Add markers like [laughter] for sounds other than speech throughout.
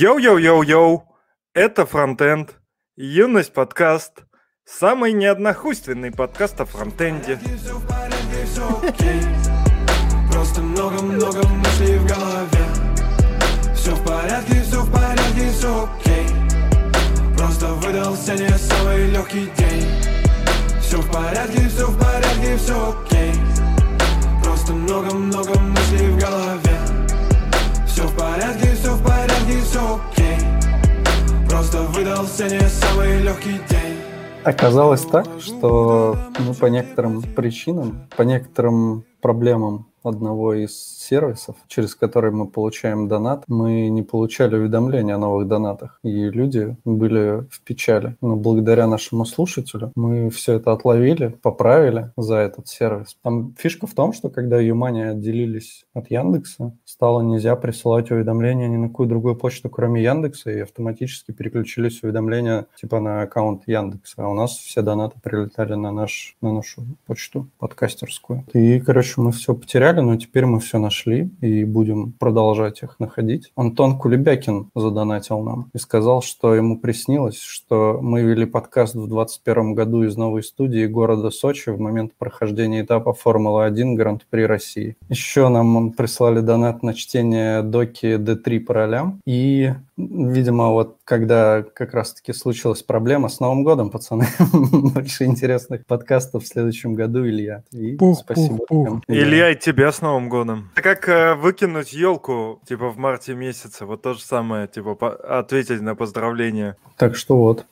Йоу-йоу-йоу-йоу, это Фронтенд Юность подкаст, самый неоднохуйственный подкаст о фронтенде. Просто много-много мыслей в голове. Все в порядке, все в порядке, все окей. Просто выдался не самый легкий день. Все в порядке, все в порядке, все окей. Просто много-много мыслей в голове Все в порядке, все в порядке, все окей. Просто выдался не самый легкий день. Оказалось так, что ну, по некоторым причинам, по некоторым проблемам одного из сервисов, через который мы получаем донат, мы не получали уведомления о новых донатах, и люди были в печали. Но благодаря нашему слушателю мы все это отловили, поправили за этот сервис. Там фишка в том, что когда Юмани отделились от Яндекса, стало нельзя присылать уведомления ни на какую другую почту, кроме Яндекса, и автоматически переключились уведомления типа на аккаунт Яндекса. А у нас все донаты прилетали на, наш, на нашу почту подкастерскую. И, короче, мы все потеряли, но теперь мы все нашли и будем продолжать их находить. Антон Кулебякин задонатил нам и сказал, что ему приснилось, что мы вели подкаст в 2021 году из новой студии города Сочи в момент прохождения этапа Формулы-1 Гран-при России. Еще нам прислали донат на чтение доки D3 по ролям. И, видимо, вот когда как раз-таки случилась проблема с Новым годом, пацаны, [laughs] больше интересных подкастов в следующем году, Илья. И Пух, спасибо. пух, пух. Илья, и тебя с Новым годом. Это как э, выкинуть елку, типа, в марте месяце. Вот то же самое, типа, по- ответить на поздравление. Так что вот.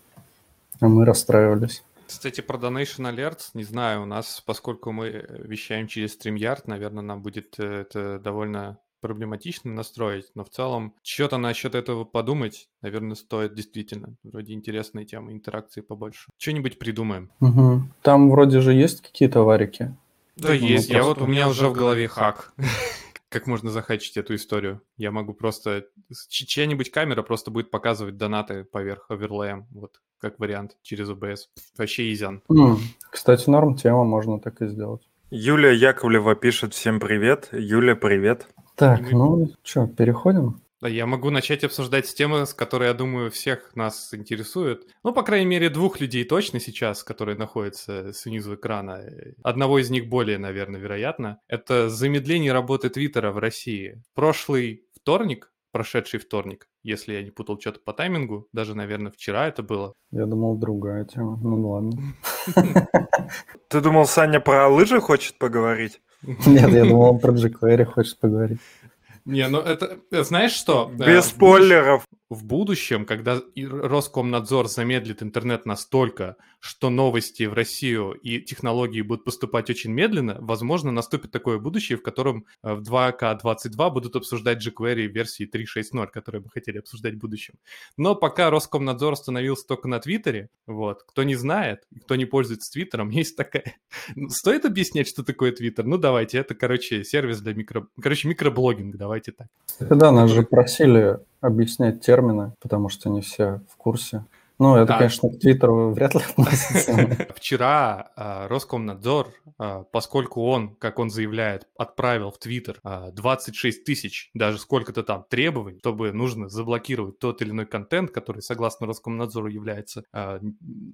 А мы расстраивались. Кстати, про Donation Alerts, не знаю, у нас, поскольку мы вещаем через StreamYard, наверное, нам будет э, это довольно проблематично настроить, но в целом что-то насчет этого подумать, наверное, стоит действительно. Вроде интересная тема, интеракции побольше. Что-нибудь придумаем. Мгм. Там вроде же есть какие-то варики. Да, Ну, есть. Я вот, у меня уже в голове хак. [laughs] Как можно захачить эту историю? Я могу просто... Чья-нибудь камера просто будет показывать донаты поверх оверлеем, вот как вариант через OBS. Вообще изян. М, Кстати, норм тема, можно так и сделать. Юлия Яковлева пишет всем привет. Юля, привет. Так, ну что, переходим? Да, я могу начать обсуждать темы, с которой, я думаю, всех нас интересует. Ну, по крайней мере, двух людей точно сейчас, которые находятся снизу экрана. Одного из них более, наверное, вероятно. Это замедление работы Твиттера в России. Прошлый вторник, прошедший вторник, если я не путал что-то по таймингу, даже, наверное, вчера это было. Я думал, другая тема. Ну ладно. [laughs] Ты думал, Саня про лыжи хочет поговорить? Нет, я думал, он про jQuery хочет поговорить. Не, ну это... Знаешь что? Э, Без спойлеров. В будущем, когда Роскомнадзор замедлит интернет настолько, что новости в Россию и технологии будут поступать очень медленно, возможно, наступит такое будущее, в котором э, в 2К22 будут обсуждать jQuery версии 3.6.0, которые мы хотели обсуждать в будущем. Но пока Роскомнадзор остановился только на Твиттере, вот, кто не знает, кто не пользуется Твиттером, [laughs] есть такая... Ну, Стоит объяснять, что такое Твиттер? Ну, давайте, это, короче, сервис для микро... Короче, микроблогинг, давайте так. Да, нас же просили объяснять термины, потому что не все в курсе. Ну, это, Да. конечно, к Твиттеру вряд ли относится. [laughs] Вчера а, Роскомнадзор, а, поскольку он, как он заявляет, отправил в Твиттер а, 26 тысяч, даже сколько-то там требований, чтобы нужно заблокировать тот или иной контент, который, согласно Роскомнадзору, является а,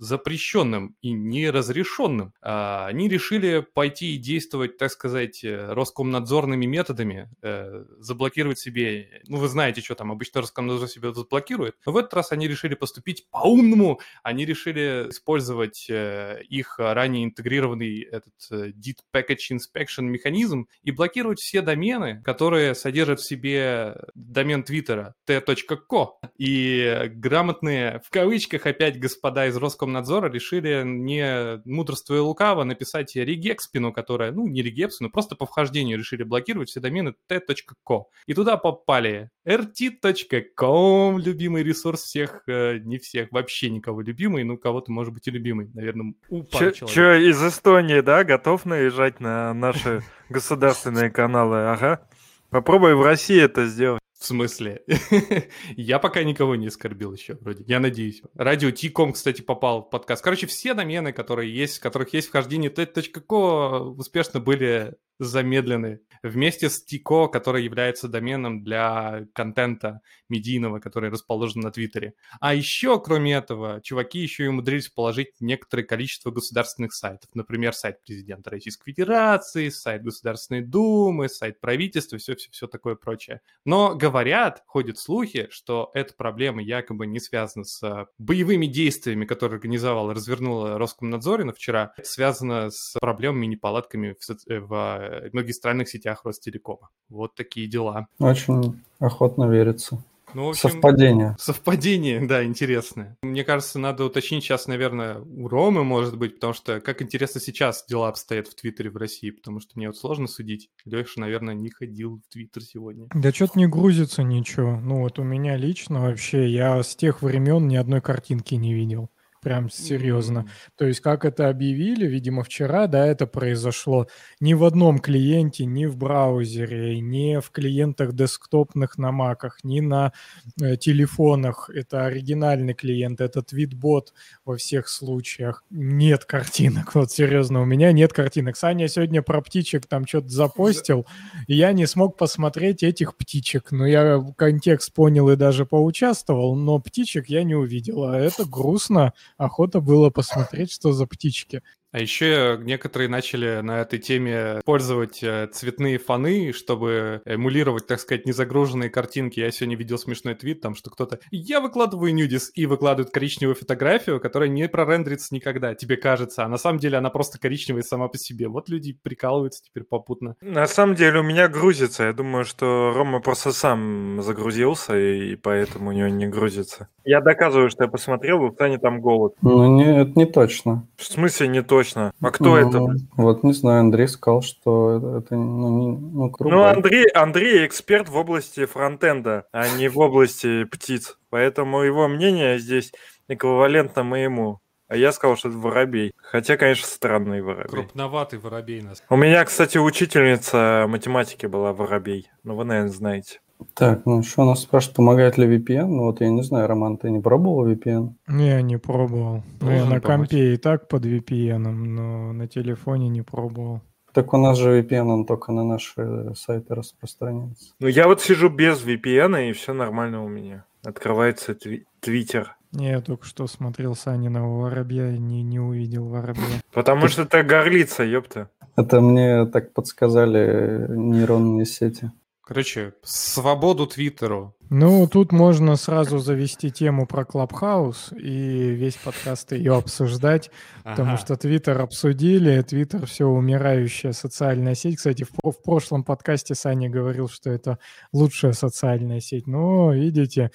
запрещенным и неразрешенным, а, они решили пойти и действовать, так сказать, э, роскомнадзорными методами, э, заблокировать себе, ну, вы знаете, что там, обычно Роскомнадзор себе заблокирует, но в этот раз они решили поступить по-умному, они решили использовать э, их ранее интегрированный этот э, DIT Package Inspection механизм и блокировать все домены, которые содержат в себе домен Твиттера t.co. И грамотные, в кавычках опять господа из Роскомнадзора решили не мудрствуя лукаво написать регекспину, которая, ну, не регекспину, просто по вхождению решили блокировать все домены t.co. И туда попали rt.com, любимый ресурс всех, э, не всех, вообще никого любимый, ну, кого-то, может быть, и любимый, наверное, у пары человек. Че, из Эстонии, да, готов наезжать на наши [laughs] государственные каналы? Ага. Попробуй в России это сделать. В смысле? [laughs] Я пока никого не оскорбил еще, вроде. Я надеюсь. Радио Тиком, кстати, попал в подкаст. Короче, все домены, которые есть, которых есть вхождение t.co, успешно были замедлены вместе с Тико, который является доменом для контента медийного, который расположен на Твиттере. А еще, кроме этого, чуваки еще и умудрились положить некоторое количество государственных сайтов. Например, сайт президента Российской Федерации, сайт Государственной Думы, сайт правительства, все-все-все такое прочее. Но говорят, ходят слухи, что эта проблема якобы не связана с боевыми действиями, которые организовала, развернула Роскомнадзорина вчера, связано с проблемами неполадками в, соци... в многостранных сетях Ростелекома. Вот такие дела. Очень охотно верится. Ну, в общем, Совпадение. Совпадение, да, интересное. Мне кажется, надо уточнить сейчас, наверное, у Ромы, может быть, потому что как интересно сейчас дела обстоят в Твиттере в России, потому что мне вот сложно судить. Леша, наверное, не ходил в Твиттер сегодня. Да что-то не грузится ничего. Ну вот у меня лично вообще, я с тех времен ни одной картинки не видел. Прям серьезно. М, То есть, как это объявили, видимо, вчера, да, это произошло ни в одном клиенте, ни в браузере, ни в клиентах десктопных на маках, ни на э, телефонах. Это оригинальный клиент, это твитбот во всех случаях. Нет картинок, [laughs] вот серьезно, у меня нет картинок. Саня сегодня про птичек там что-то запостил, и я не смог посмотреть этих птичек. Но я контекст понял и даже поучаствовал, но птичек я не увидел. А это грустно. Охота было посмотреть, что за птички. А еще некоторые начали на этой теме использовать э, цветные фоны, чтобы эмулировать, так сказать, незагруженные картинки. Я сегодня видел смешной твит, там, что кто-то «Я выкладываю нюдис» и выкладывает коричневую фотографию, которая не прорендерится никогда, тебе кажется, а на самом деле она просто коричневая сама по себе. Вот люди прикалываются теперь попутно. На самом деле у меня грузится. Я думаю, что Рома просто сам загрузился, и поэтому у него не грузится. Я доказываю, что я посмотрел, в Тане там голод. Ну, не, это не точно. В смысле не точно? А кто это? Ну, Вот не знаю, Андрей сказал, что это, это, ну, не, ну. Ну, Андрей, Андрей эксперт в области фронтенда, а не в области птиц. Поэтому его мнение здесь эквивалентно моему. А я сказал, что это воробей. Хотя, конечно, странный воробей. Крупноватый воробей нас. У меня, кстати, учительница математики была воробей. Ну, вы, наверное, знаете. Так, ну что нас спрашивают, помогает ли VPN? Ну вот я не знаю, Роман, ты не пробовал VPN? Не, не пробовал. Ну, я на помочь. компе и так под VPN, но на телефоне не пробовал. Так у нас же VPN, он только на наши сайты распространяется. Ну, я вот сижу без VPN, и все нормально у меня. Открывается тви- Твиттер. Не, я только что смотрел Саниного воробья и не, не увидел воробья. Потому что это горлица, ёпта. Это мне так подсказали нейронные сети. Короче, свободу Твиттеру. Ну, тут можно сразу завести тему про Clubhouse и весь подкаст ее обсуждать, потому Ага. что Твиттер обсудили, Твиттер все умирающая социальная сеть. Кстати, в, в прошлом подкасте Саня говорил, что это лучшая социальная сеть. Но, видите,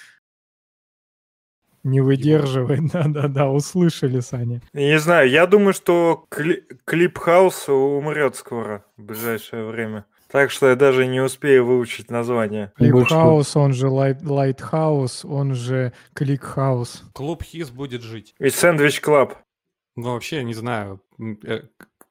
не выдерживает. Да-да-да, услышали, Саня. Не знаю, я думаю, что кли- Cliphouse умрет скоро, в ближайшее время. Так что я даже не успею выучить название. Cliphouse, он же Light- Lighthouse, он же ClickHouse. Клуб Хиз будет жить. И Sandwich Club. Ну, вообще, не знаю, э,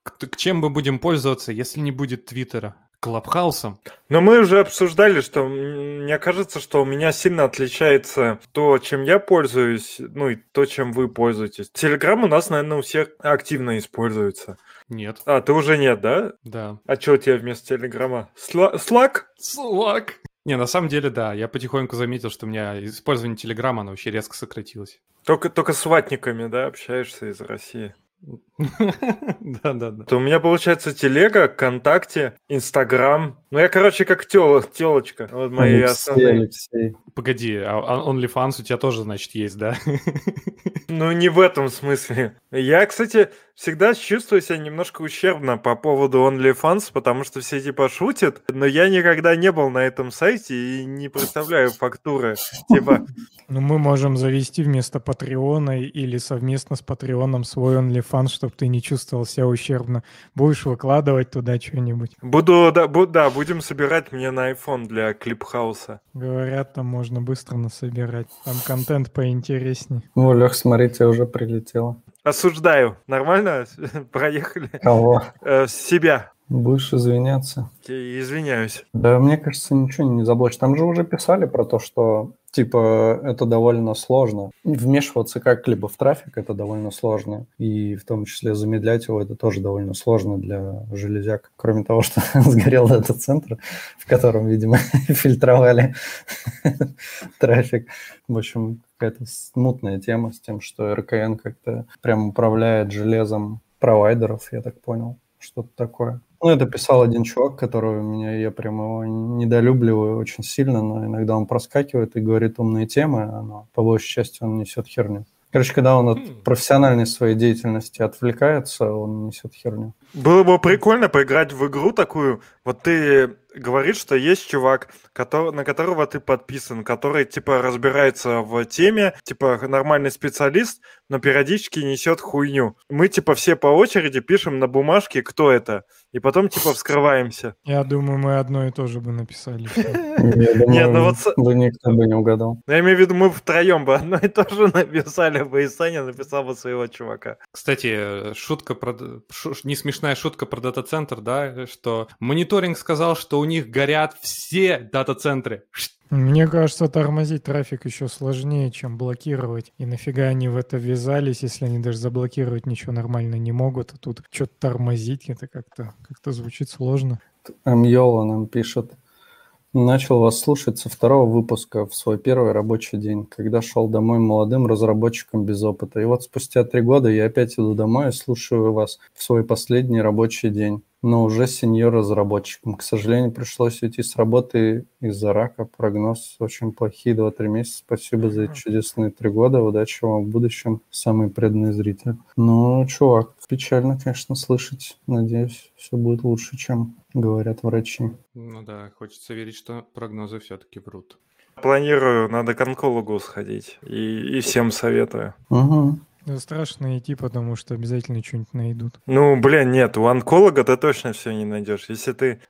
к, к чем мы будем пользоваться, если не будет Твиттера? Clubhouse ом? Но мы уже обсуждали, что мне кажется, что у меня сильно отличается то, чем я пользуюсь, ну и то, чем вы пользуетесь. Телеграм у нас, наверное, у всех активно используется. Нет. А, ты уже нет, да? Да. А что у тебя вместо Телеграма? Сла- Slack? Слак. Не, на самом деле, да. Я потихоньку заметил, что у меня использование Телеграма, оно вообще резко сократилось. Только, только с ватниками, да, общаешься из России. Да-да-да. То у меня получается телега, ВКонтакте, Инстаграм. Ну, я, короче, как тел, телочка. Вот мои Алексей, основные. Алексей. Погоди, а а OnlyFans у тебя тоже, значит, есть, да? [laughs] Ну, не в этом смысле. Я, кстати, всегда чувствую себя немножко ущербно по поводу OnlyFans, потому что все типа шутят, но я никогда не был на этом сайте и не представляю фактуры. Типа, Ну, мы можем завести вместо Патреона или совместно с Патреоном свой OnlyFans, чтобы ты не чувствовал себя ущербно. Будешь выкладывать туда что-нибудь. буду, да, бу- да, будем собирать мне на iPhone для клипхауса. Говорят, там можно быстро насобирать. Там контент поинтереснее. О, Лех, смотрите, уже прилетело. Осуждаю. Нормально? [laughs] Проехали. Кого? Э, себя. Будешь извиняться? Я Извиняюсь. Да, мне кажется, ничего не заблочь. Там же уже писали про то, что типа, это довольно сложно. Вмешиваться как-либо в трафик это довольно сложно. И в том числе замедлять его это тоже довольно сложно для железяк. Кроме того, что [laughs] сгорел этот центр, в котором, видимо, [laughs] фильтровали [laughs] трафик. В общем, какая-то смутная тема с тем, что РКН как-то прям управляет железом провайдеров, я так понял. Что-то такое. Ну, это писал один чувак, которого меня, я прям его недолюбливаю очень сильно, но иногда он проскакивает и говорит умные темы, а но по большей части он несет херню. Короче, когда он от хм. профессиональной своей деятельности отвлекается, он несет херню. Было бы прикольно поиграть в игру такую. Вот ты говоришь, что есть чувак, который, на которого ты подписан, который, типа, разбирается в теме, типа, нормальный специалист, но периодически несет хуйню. Мы, типа, все по очереди пишем на бумажке, кто это, и потом, типа, вскрываемся. Я думаю, мы одно и то же бы написали. [laughs] Нет, ну вот... Да никто бы не угадал. Я имею в виду, мы втроем бы одно и то же написали бы, и Саня написал бы своего чувака. Кстати, шутка про... Не смешная шутка про дата-центр, да, что мониторинг сказал, что у них горят все дата-центры. Мне кажется, тормозить трафик еще сложнее, чем блокировать. И нафига они в это ввязались, если они даже заблокировать ничего нормально не могут, а тут что-то тормозить, это как-то как звучит сложно. Амьола нам пишет. Начал вас слушать со второго выпуска в свой первый рабочий день, когда шел домой молодым разработчиком без опыта. И вот спустя три года я опять иду домой и слушаю вас в свой последний рабочий день но уже сеньор-разработчиком. К сожалению, пришлось уйти с работы из-за рака. Прогноз очень плохие 2-3 месяца. Спасибо за эти чудесные три года. Удачи вам в будущем, самый преданный зритель. Ну, чувак, печально, конечно, слышать. Надеюсь, все будет лучше, чем говорят врачи. Ну да, хочется верить, что прогнозы все-таки врут. Планирую, надо к онкологу сходить. И, и всем советую. Угу. Да страшно идти, потому что обязательно что-нибудь найдут. Ну, блин, нет, у онколога ты точно все не найдешь. Если [laughs] ты...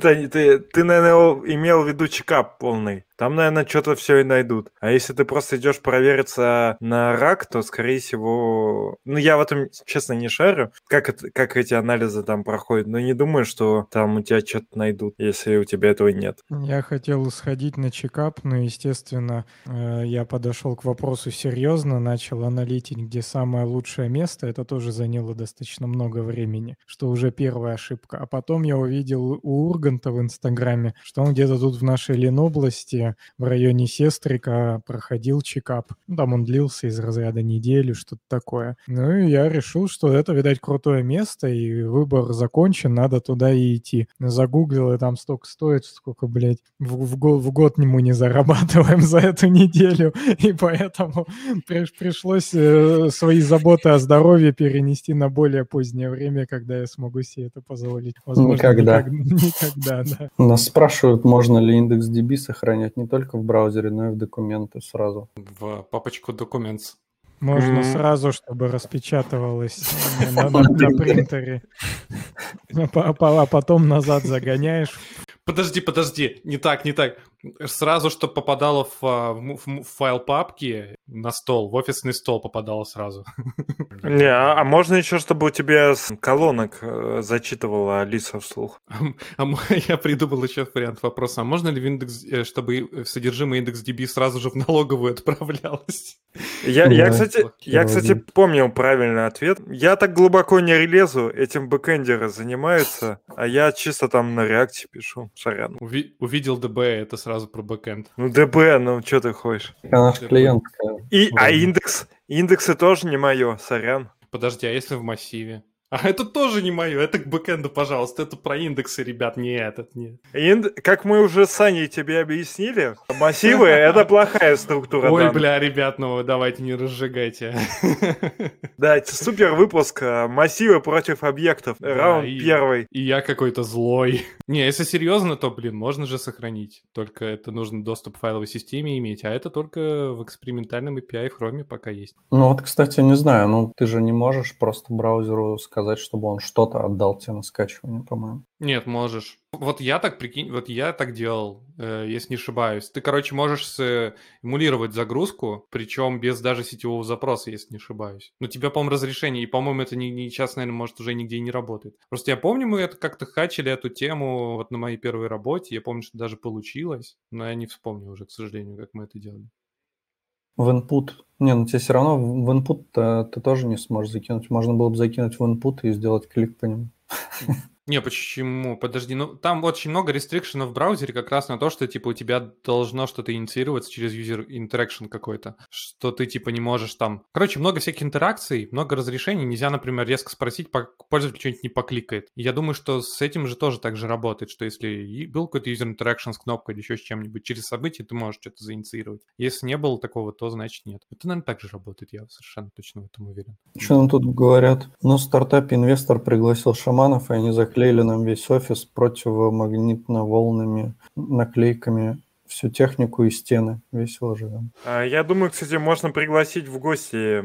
Ты, наверное, имел в виду чекап полный. Там, наверное, что-то все и найдут. А если ты просто идешь провериться на рак, то, скорее всего... Ну, я в этом, честно, не шарю, как, это, как эти анализы там проходят. Но не думаю, что там у тебя что-то найдут, если у тебя этого нет. Я хотел сходить на чекап, но, естественно, э, я подошел к вопросу серьезно, начал аналитить, где самое лучшее место. Это тоже заняло достаточно много времени, что уже первая ошибка. А потом я увидел у Урганта в Инстаграме, что он где-то тут в нашей Ленобласти в районе Сестрика проходил чекап. Ну, там он длился из разряда недели, что-то такое. Ну и я решил, что это, видать, крутое место, и выбор закончен, надо туда и идти. Загуглил, и там столько стоит, сколько, блядь, в, в, год, в год мы не зарабатываем [laughs] за эту неделю, и поэтому при, пришлось э, свои заботы о здоровье перенести на более позднее время, когда я смогу себе это позволить. Возможно, никогда. Никогда, [laughs] да. Нас спрашивают, можно ли индекс DB сохранять не только в браузере, но и в документы сразу. В папочку Documents. Можно mm. сразу, чтобы распечатывалось на, на, на принтере. А потом назад загоняешь Подожди, подожди, не так, не так. Сразу, что попадало в, а, в, в файл папки на стол, в офисный стол попадало сразу. [laughs] Не, а, а можно еще, чтобы у тебя с колонок э, зачитывала Алиса вслух? [laughs] А, а [laughs] я придумал еще вариант вопроса. А можно ли в индекс, э, чтобы содержимое индекс DB сразу же в налоговую отправлялось? Я, я, кстати, я, кстати, помнил правильный ответ. Я так глубоко не лезу, этим бэкэндеры занимаются, а я чисто там на реакте пишу. Сорян. Уви- увидел DB, это сразу про бэкэнд. Ну, DB, ну, что ты хочешь? наш клиент. И, а индекс? Индексы тоже не мое, сорян. Подожди, а если в массиве? А это тоже не мое, это к бэкэнду, пожалуйста, это про индексы, ребят, не этот, не. Инд... Как мы уже с Саней тебе объяснили, массивы — это плохая структура Ой, бля, ребят, ну давайте не разжигайте. [laughs] Да, это супер выпуск а, «Массивы против объектов», раунд первый. И я какой-то злой. [laughs] Не, если серьезно, то, блин, можно же сохранить, только это нужно доступ к файловой системе иметь, а это только в экспериментальном API в Chrome пока есть. Ну вот, кстати, не знаю, ну ты же не можешь просто браузеру сказать, сказать, чтобы он что-то отдал тебе на скачивание, по-моему. Нет, можешь. Вот я так прикинь, вот я так делал, э, если не ошибаюсь. Ты, короче, можешь эмулировать загрузку, причем без даже сетевого запроса, если не ошибаюсь. Но тебя, по-моему, разрешение, и, по-моему, это не, не сейчас, наверное, может, уже нигде не работает. Просто я помню, мы это как-то хачили эту тему вот на моей первой работе. Я помню, что даже получилось, но я не вспомню уже, к сожалению, как мы это делали. В input. Не, ну тебе все равно в input -то ты тоже не сможешь закинуть. Можно было бы закинуть в input и сделать клик по нему. Не, почему? Подожди, ну там очень много рестрикшенов в браузере как раз на то, что типа у тебя должно что-то инициироваться через user interaction какой-то, что ты типа не можешь там... Короче, много всяких интеракций, много разрешений, нельзя, например, резко спросить, пользователь что-нибудь не покликает. Я думаю, что с этим же тоже так же работает, что если был какой-то user interaction с кнопкой или еще с чем-нибудь, через событие ты можешь что-то заинициировать. Если не было такого, то значит нет. Это, наверное, так же работает, я совершенно точно в этом уверен. Что нам тут говорят? Ну, в стартапе инвестор пригласил шаманов, и они за заклеили нам весь офис противомагнитно-волнными наклейками всю технику и стены. Весело живем. А, я думаю, кстати, можно пригласить в гости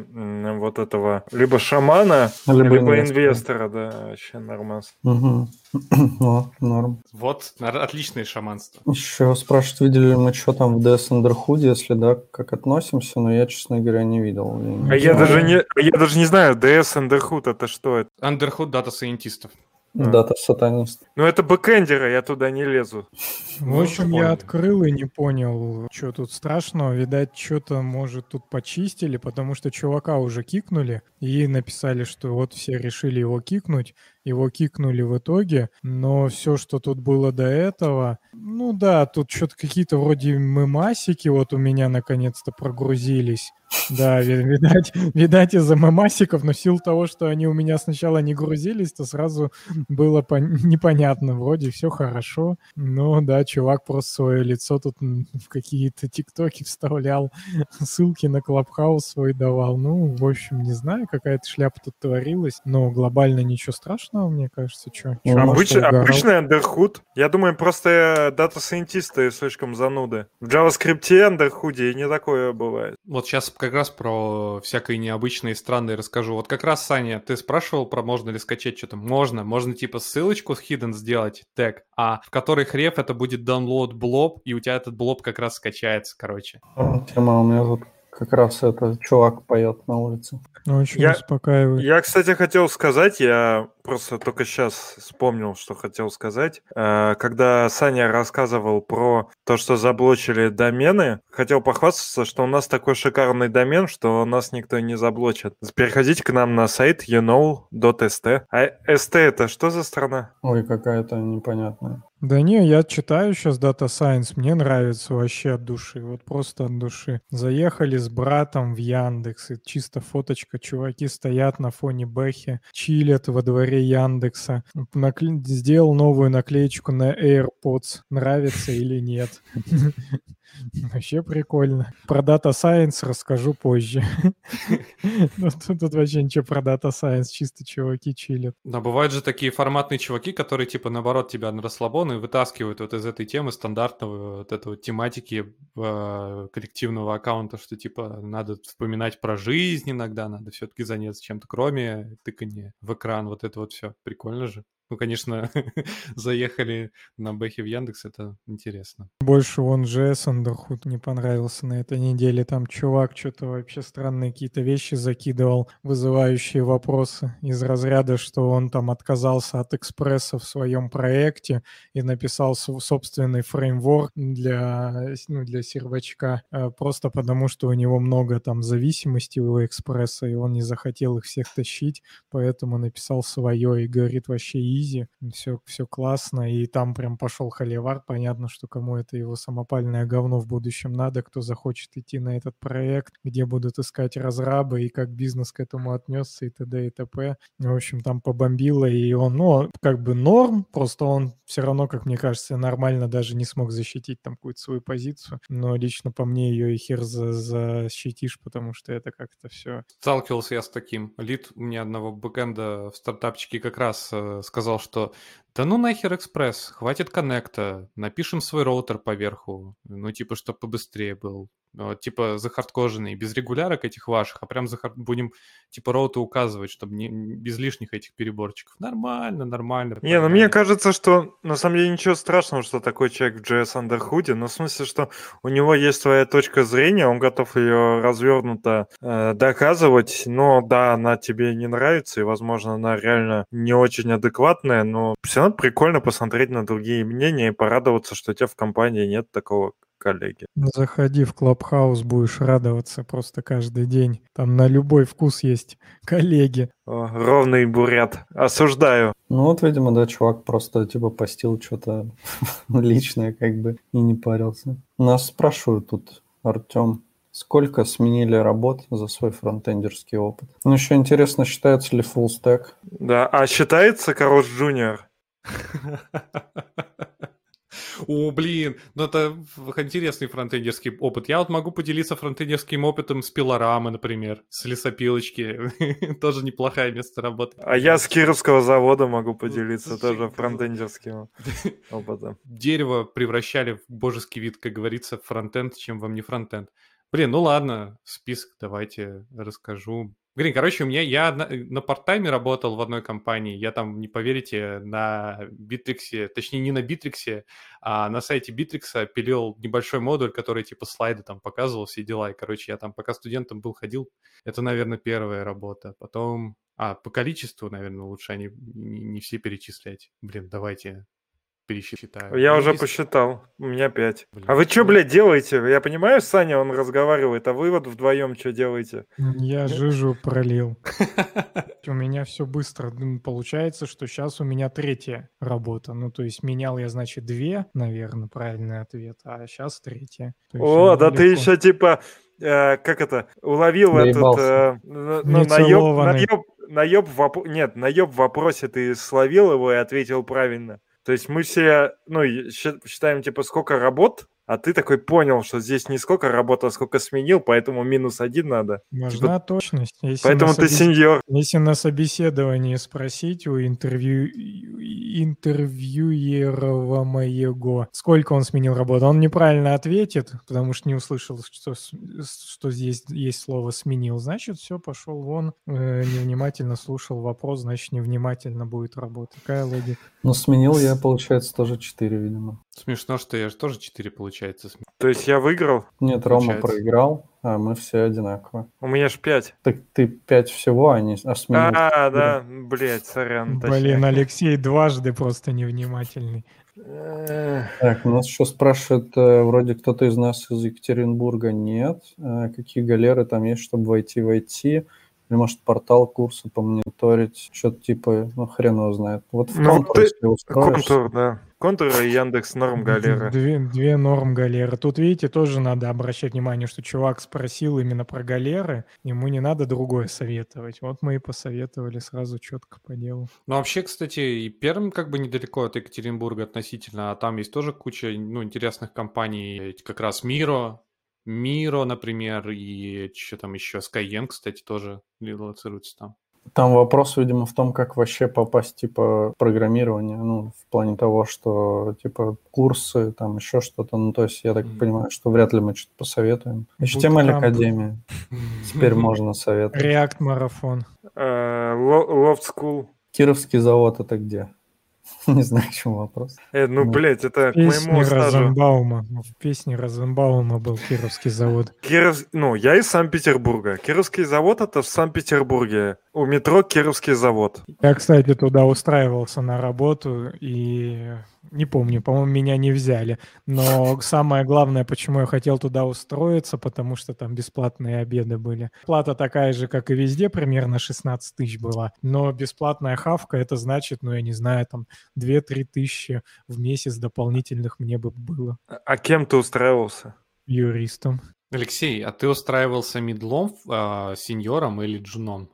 вот этого либо шамана, либо, либо инвестора. инвестора. Да, вообще нормас. Угу. [clears throat] О, норм. Вот, отличное шаманство. Еще спрашивают, видели ли мы что там в DS Underhood, если да, как относимся, но я, честно говоря, не видел. Я не а я даже не, я даже не знаю, DS Underhood это что? Это? Underhood дата-сайентистов. Дата сатанист. Ну это бэкэндеры, я туда не лезу. В общем, я открыл и не понял, что тут страшного. Видать, что-то, может, тут почистили, потому что чувака уже кикнули и написали, что вот все решили его кикнуть. Его кикнули в итоге, но все, что тут было до этого, ну да, тут что-то какие-то вроде мемасики вот у меня наконец-то прогрузились. Да, видать, видать из-за мемасиков, но в того, что они у меня сначала не грузились, то сразу было пон- непонятно. Вроде все хорошо, но да, чувак просто свое лицо тут в какие-то тиктоки вставлял, ссылки на Клабхаус свой давал. Ну, в общем, не знаю, какая-то шляпа тут творилась, но глобально ничего страшного, мне кажется, что. Ну, Обыч... Обычный Underhood. Я думаю, просто дата-сайентисты слишком зануды. В JavaScript андерхуде не такое бывает. Вот сейчас как раз про всякие необычные странные расскажу. Вот как раз, Саня, ты спрашивал про можно ли скачать что-то. Можно. Можно типа ссылочку с hidden сделать, тег, а в которой хрев это будет download блоб, и у тебя этот блоб как раз скачается, короче. Тема у меня тут как раз это чувак поет на улице. Очень я, успокаивает. Я, кстати, хотел сказать, я просто только сейчас вспомнил, что хотел сказать. Э, когда Саня рассказывал про то, что заблочили домены, хотел похвастаться, что у нас такой шикарный домен, что нас никто не заблочит. Переходите к нам на сайт youknow.st. А st это что за страна? Ой, какая-то непонятная. Да не, я читаю сейчас Data Science, мне нравится вообще от души, вот просто от души. Заехали с братом в Яндекс, и чисто фоточка, чуваки стоят на фоне Бэхи, чилят во дворе Яндекса. Накле... Сделал новую наклеечку на AirPods, нравится или нет. [laughs] [laughs] Вообще прикольно. Про Data Science расскажу позже. [laughs] Ну, тут вообще ничего про Data Science, чисто чуваки чилят. Да, бывают же такие форматные чуваки, которые, типа, наоборот, тебя на расслабон и вытаскивают вот из этой темы стандартного вот этого тематики э, коллективного аккаунта, что, типа, надо вспоминать про жизнь иногда, надо все-таки заняться чем-то, кроме тыкания в экран, вот это вот все. Прикольно же. Ну, конечно, [laughs] заехали на Бэхе в Яндекс, это интересно. Больше он JS Underhood не понравился на этой неделе. Там чувак что-то вообще странные какие-то вещи закидывал, вызывающие вопросы из разряда, что он там отказался от экспресса в своем проекте и написал собственный фреймворк для, ну, для сервачка, э, просто потому что у него много там зависимостей у экспресса, и он не захотел их всех тащить, поэтому написал свое и говорит вообще изи, все, все классно, и там прям пошел холивар, понятно, что кому это его самопальное говно в будущем надо, кто захочет идти на этот проект, где будут искать разрабы, и как бизнес к этому отнесся, и т.д. и т.п. В общем, там побомбило, и он, ну, как бы норм, просто он все равно, как мне кажется, нормально даже не смог защитить там какую-то свою позицию, но лично по мне ее и хер за защитишь, потому что это как-то все... Сталкивался я с таким. Лид у меня одного бэкэнда в стартапчике как раз э, сказал, сказал, что Да ну нахер экспресс, хватит коннекта, напишем свой роутер поверху, ну типа, чтобы побыстрее был. Вот, типа захардкоженный, без регулярок этих ваших, а прям захар... будем типа роуты указывать, чтобы не, без лишних этих переборчиков. Нормально, нормально. Не, ну мне кажется, что на самом деле ничего страшного, что такой человек в JS Underhood, но в смысле, что у него есть своя точка зрения, он готов ее развернуто э, доказывать, но да, она тебе не нравится, и, возможно, она реально не очень адекватная, но все равно прикольно посмотреть на другие мнения и порадоваться, что у тебя в компании нет такого коллеги. Заходи в Клабхаус, будешь радоваться просто каждый день. Там на любой вкус есть коллеги. О, ровный бурят. Осуждаю. Ну вот, видимо, да, чувак просто типа постил что-то [laughs] личное, как бы, и не парился. Нас спрашивают тут, Артем, сколько сменили работ за свой фронтендерский опыт? Ну, еще интересно, считается ли full stack? Да, а считается Корож Джуниор? О, блин, ну это интересный фронтендерский опыт. Я вот могу поделиться фронтендерским опытом с пилорамы, например, с лесопилочки. [laughs] тоже неплохая место работы. А я с Кировского завода могу поделиться тоже фронтендерским [laughs] опытом. Дерево превращали в божеский вид, как говорится, фронтенд, чем вам не фронтенд. Блин, ну ладно, список давайте расскажу. Блин, короче, у меня я на, на парт-тайме работал в одной компании. Я там, не поверите, на Битриксе, точнее не на Битриксе, а на сайте Битрикса пилил небольшой модуль, который типа слайды там показывал, все дела. И, короче, я там пока студентом был, ходил. Это, наверное, первая работа. Потом а, по количеству, наверное, лучше они не, не все перечислять. Блин, давайте пересчитаю. Я ну, уже посчитал. У меня пять. Блин, а вы что, блядь, делаете? Я понимаю, Саня, он разговаривает, а вы вот вдвоем что делаете? Я жижу пролил. [laughs] У меня все быстро. Получается, что сейчас у меня третья работа. Ну, то есть менял я, значит, две, наверное, правильный ответ, а сейчас третья. О, да ты еще типа, э, как это, уловил этот, ну, наеб, наеб, наеб, воп... нет, наеб в вопросе ты словил его и ответил правильно. То есть мы все, ну, считаем, типа, сколько работ, а ты такой понял, что здесь не сколько работал, а сколько сменил, поэтому минус один надо. Важна типа, точность. Если поэтому ты собес... сеньор. Если на собеседовании спросить у интервью... интервьюера моего, сколько он сменил работу, он неправильно ответит, потому что не услышал, что, что здесь есть слово «сменил». Значит, все, пошел вон, э, невнимательно слушал вопрос, значит, невнимательно будет работать. Какая логика? Ну, сменил я, получается, тоже 4, видимо. Смешно, что я же тоже 4, получается. То есть я выиграл? Нет, получается. Рома проиграл, а мы все одинаково. У меня ж 5. Так ты 5 всего, а не а. А, да, блядь, сорян. Блин, Алексей дважды просто невнимательный. Так, нас еще спрашивают, э, вроде кто-то из нас из Екатеринбурга нет. Э, какие галеры там есть, чтобы войти в IT? Или, может, портал курса помониторить, что-то типа, ну, хрен его знает. Вот в ну, контур, ты... Контур, да. Контур и Яндекс Норм Галера. Две, две Норм Галеры. Тут, видите, тоже надо обращать внимание, что чувак спросил именно про галеры, ему не надо другое советовать. Вот мы и посоветовали сразу четко по делу. Ну, вообще, кстати, и Перм как бы недалеко от Екатеринбурга относительно, а там есть тоже куча, ну, интересных компаний, как раз Миро, Миро, например, и что там еще, Skyeng, кстати, тоже релацируется там. Там вопрос, видимо, в том, как вообще попасть, типа, в программирование, ну, в плане того, что, типа, курсы, там, еще что-то, ну, то есть, я так mm-hmm. понимаю, что вряд ли мы что-то посоветуем. HTML Академия. Теперь можно советовать. React марафон. Э, Loft School. Кировский завод это где? [laughs] Не знаю, в чем вопрос. Э, ну, ну, блядь, это к моему стажу. Розенбаума. В песне Розенбаума был Кировский завод. Киров... Ну, я из Санкт-Петербурга. Кировский завод это в Санкт-Петербурге. У метро Кировский завод. Я, кстати, туда устраивался на работу и не помню, по-моему, меня не взяли. Но самое главное, почему я хотел туда устроиться, потому что там бесплатные обеды были. Плата такая же, как и везде, примерно 16 тысяч была. Но бесплатная хавка, это значит, ну, я не знаю, там 2-3 тысячи в месяц дополнительных мне бы было. А кем ты устраивался? Юристом. Алексей, а ты устраивался медлом, э, сеньором или джуном?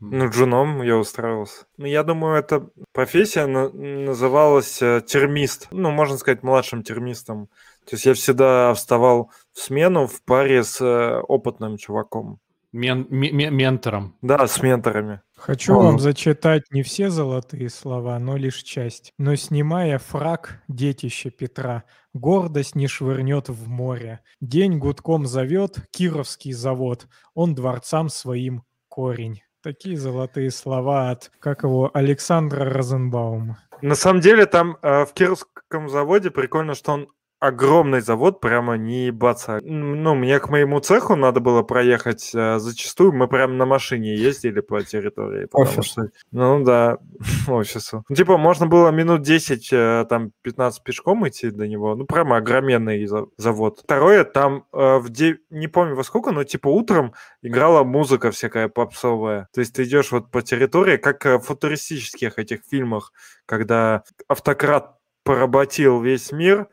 Ну, джуном я устраивался. Ну, я думаю, эта профессия на- называлась э, термист. Ну, можно сказать, младшим термистом. То есть я всегда вставал в смену в паре с э, опытным чуваком. Мен- м- ментором. Да, с менторами. Хочу Он- вам зачитать не все золотые слова, но лишь часть. Но снимая фраг, детище Петра, гордость не швырнет в море. День гудком зовет Кировский завод, он дворцам своим корень. Такие золотые слова от, как его, Александра Розенбаума. На самом деле там э, в Кировском заводе прикольно, что он огромный завод, прямо не ебаться. Ну, мне к моему цеху надо было проехать э, зачастую. Мы прям на машине ездили по территории. Офису. что, ну да, [laughs] офису. Ну, Типа, можно было минут 10, э, там, 15 пешком идти до него. Ну, прямо огроменный за- завод. Второе, там э, в де- не помню во сколько, но типа утром играла музыка всякая попсовая. То есть ты идешь вот по территории, как в футуристических этих фильмах, когда автократ поработил весь мир,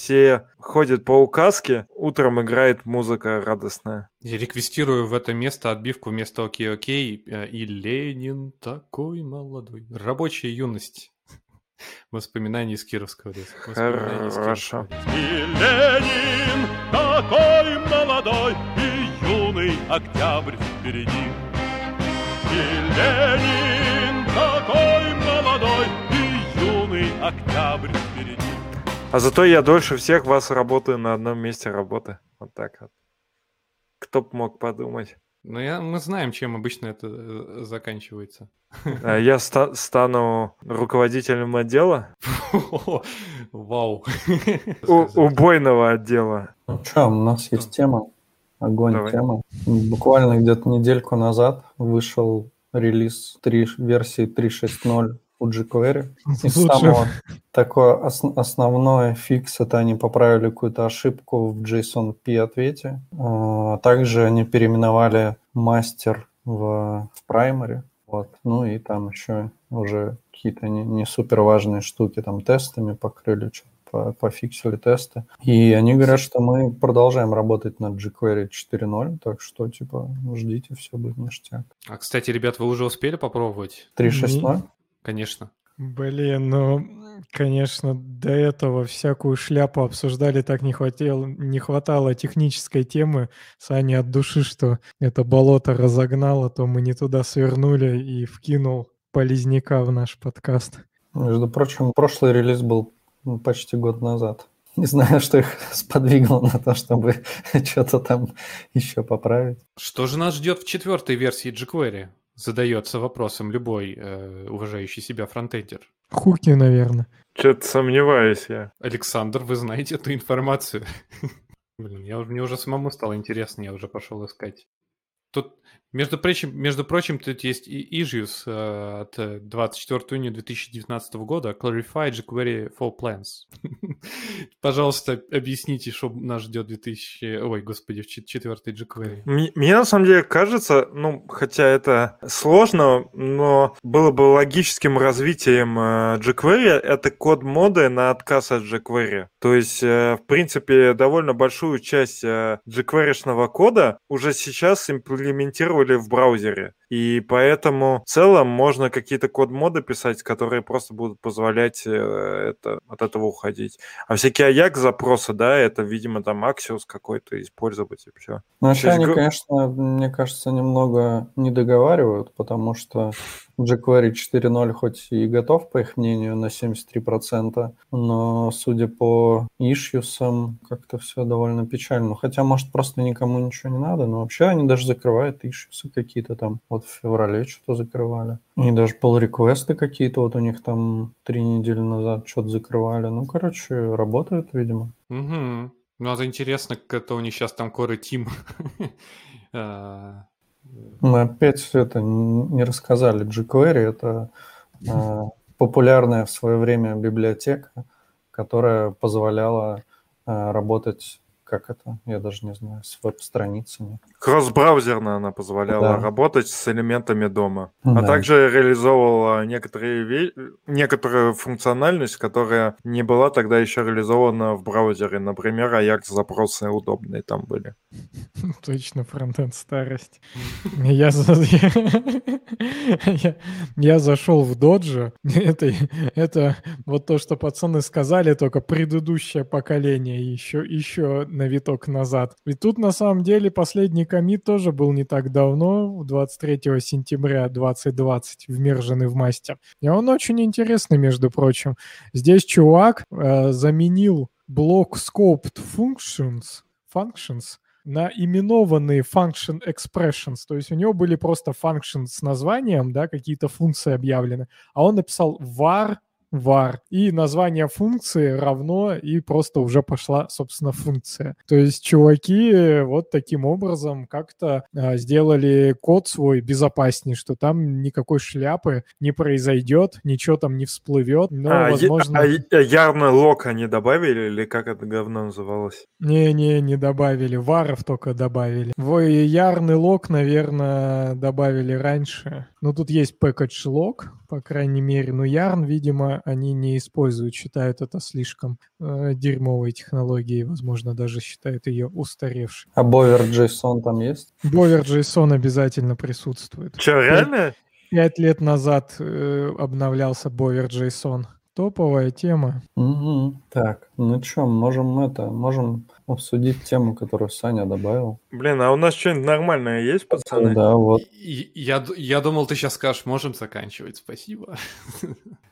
все ходят по указке, утром играет музыка радостная. Я реквестирую в это место отбивку вместо «Окей, окей» э, и «Ленин такой молодой». Рабочая юность. [laughs] Воспоминания из Кировского леса. Хорошо. И Ленин такой молодой, и юный октябрь впереди. И Ленин такой молодой, и юный октябрь впереди. А зато я дольше всех вас работаю на одном месте работы. Вот так вот. Кто б мог подумать. Ну, я, мы знаем, чем обычно это э, заканчивается. А Я ста- стану руководителем отдела, [laughs] Вау. У- убойного отдела. Ну что, у нас есть тема. Огонь Давай. тема. Буквально где-то недельку назад вышел релиз 3, версии 3.6.0 у jQuery. И самое такое ос- основное фикс, это они поправили какую-то ошибку в JSON-P ответе. А, Также они переименовали мастер в, в primary. Вот. Ну и там еще уже какие-то не, не супер важные штуки, там тестами покрыли, что по- пофиксили тесты. И они говорят, что мы продолжаем работать над jQuery 4.0, так что, типа, ждите, все будет ништяк. А, кстати, ребят, вы уже успели попробовать? 3.6.0? Конечно. Блин, ну, конечно, до этого всякую шляпу обсуждали, так не хватило, не хватало технической темы. Саня от души, что это болото разогнало, то мы не туда свернули и вкинул полезняка в наш подкаст. Между прочим, прошлый релиз был почти год назад. Не знаю, что их [laughs] сподвигло на то, чтобы [laughs] что-то там еще поправить. Что же нас ждет в четвертой версии jQuery? Задается вопросом любой э, уважающий себя фронтендер. Хуки, наверное. Что-то сомневаюсь я. Александр, вы знаете эту информацию? [laughs] Блин, я, уже- мне уже самому стало интересно, я уже пошел искать. Тут, между прочим, между прочим, тут есть и issues э, от э, 24 июня 2019 года Clarify jQuery for Plans. [laughs] Пожалуйста, объясните, что нас ждет 2000... Ой, господи, в чет- четвертой jQuery. Мне, на самом деле кажется, ну, хотя это сложно, но было бы логическим развитием э, jQuery, это код моды на отказ от jQuery. То есть, э, в принципе, довольно большую часть э, jQuery-шного кода уже сейчас имплементировали в браузере. И поэтому в целом можно какие-то код-моды писать, которые просто будут позволять э, это, от этого уходить. А всякие Ajax-запросы, да, это, видимо, там Axios какой-то использовать и все. Но вообще есть они, конечно, мне кажется, немного не договаривают, потому что jQuery 4.0 хоть и готов, по их мнению, на 73%, но, судя по ишьюсам, как-то все довольно печально. Хотя, может, просто никому ничего не надо, но вообще они даже закрывают ишьюсы какие-то там. Вот в феврале что-то закрывали. И даже pull-реквесты какие-то вот у них там три недели назад что-то закрывали. Ну, короче, работают, видимо. Угу. Ну, это интересно, как это у них сейчас там Core Team. [laughs] А, Мы опять это н- не рассказали. jQuery — это э, популярная в свое время библиотека, которая позволяла э, работать, как это, я даже не знаю, с веб-страницами. Кросс-браузерно она позволяла Да. работать с элементами дома. Да. А также реализовывала некоторые ве- некоторую функциональность, которая не была тогда еще реализована в браузере. Например, Ajax-запросы удобные там были. Точно, фронтенд старость. Я, за- [laughs] я, я зашел в доджа. Это, это вот то, что пацаны сказали, только предыдущее поколение еще, еще на виток назад. И тут на самом деле последний комит тоже был не так давно, 23 сентября 2020, в в Мастер. И он очень интересный, между прочим. Здесь чувак э, заменил блок scoped functions, functions на именованные function expressions. То есть у него были просто functions с названием, да, какие-то функции объявлены, а он написал var var. И название функции равно, и просто уже пошла, собственно, функция. То есть чуваки вот таким образом как-то а, сделали код свой безопаснее, что там никакой шляпы не произойдет, ничего там не всплывет, но, а, возможно... А, а ярный лог они добавили, или как это говно называлось? Не-не, не добавили, варов только добавили. Вой, ярный лог, наверное, добавили раньше. Ну, тут есть package log, по крайней мере, но Yarn, видимо, они не используют, считают это слишком э, дерьмовой технологией, возможно, даже считают ее устаревшей. А Bover JSON там есть? Bover JSON обязательно присутствует. Че, реально? Пять лет назад э, обновлялся Bover JSON. Топовая тема. Угу. Так, ну что, можем это, можем обсудить тему, которую Саня добавил. Блин, а у нас что-нибудь нормальное есть, пацаны? Да, вот. Я, я думал, ты сейчас скажешь, можем заканчивать, спасибо.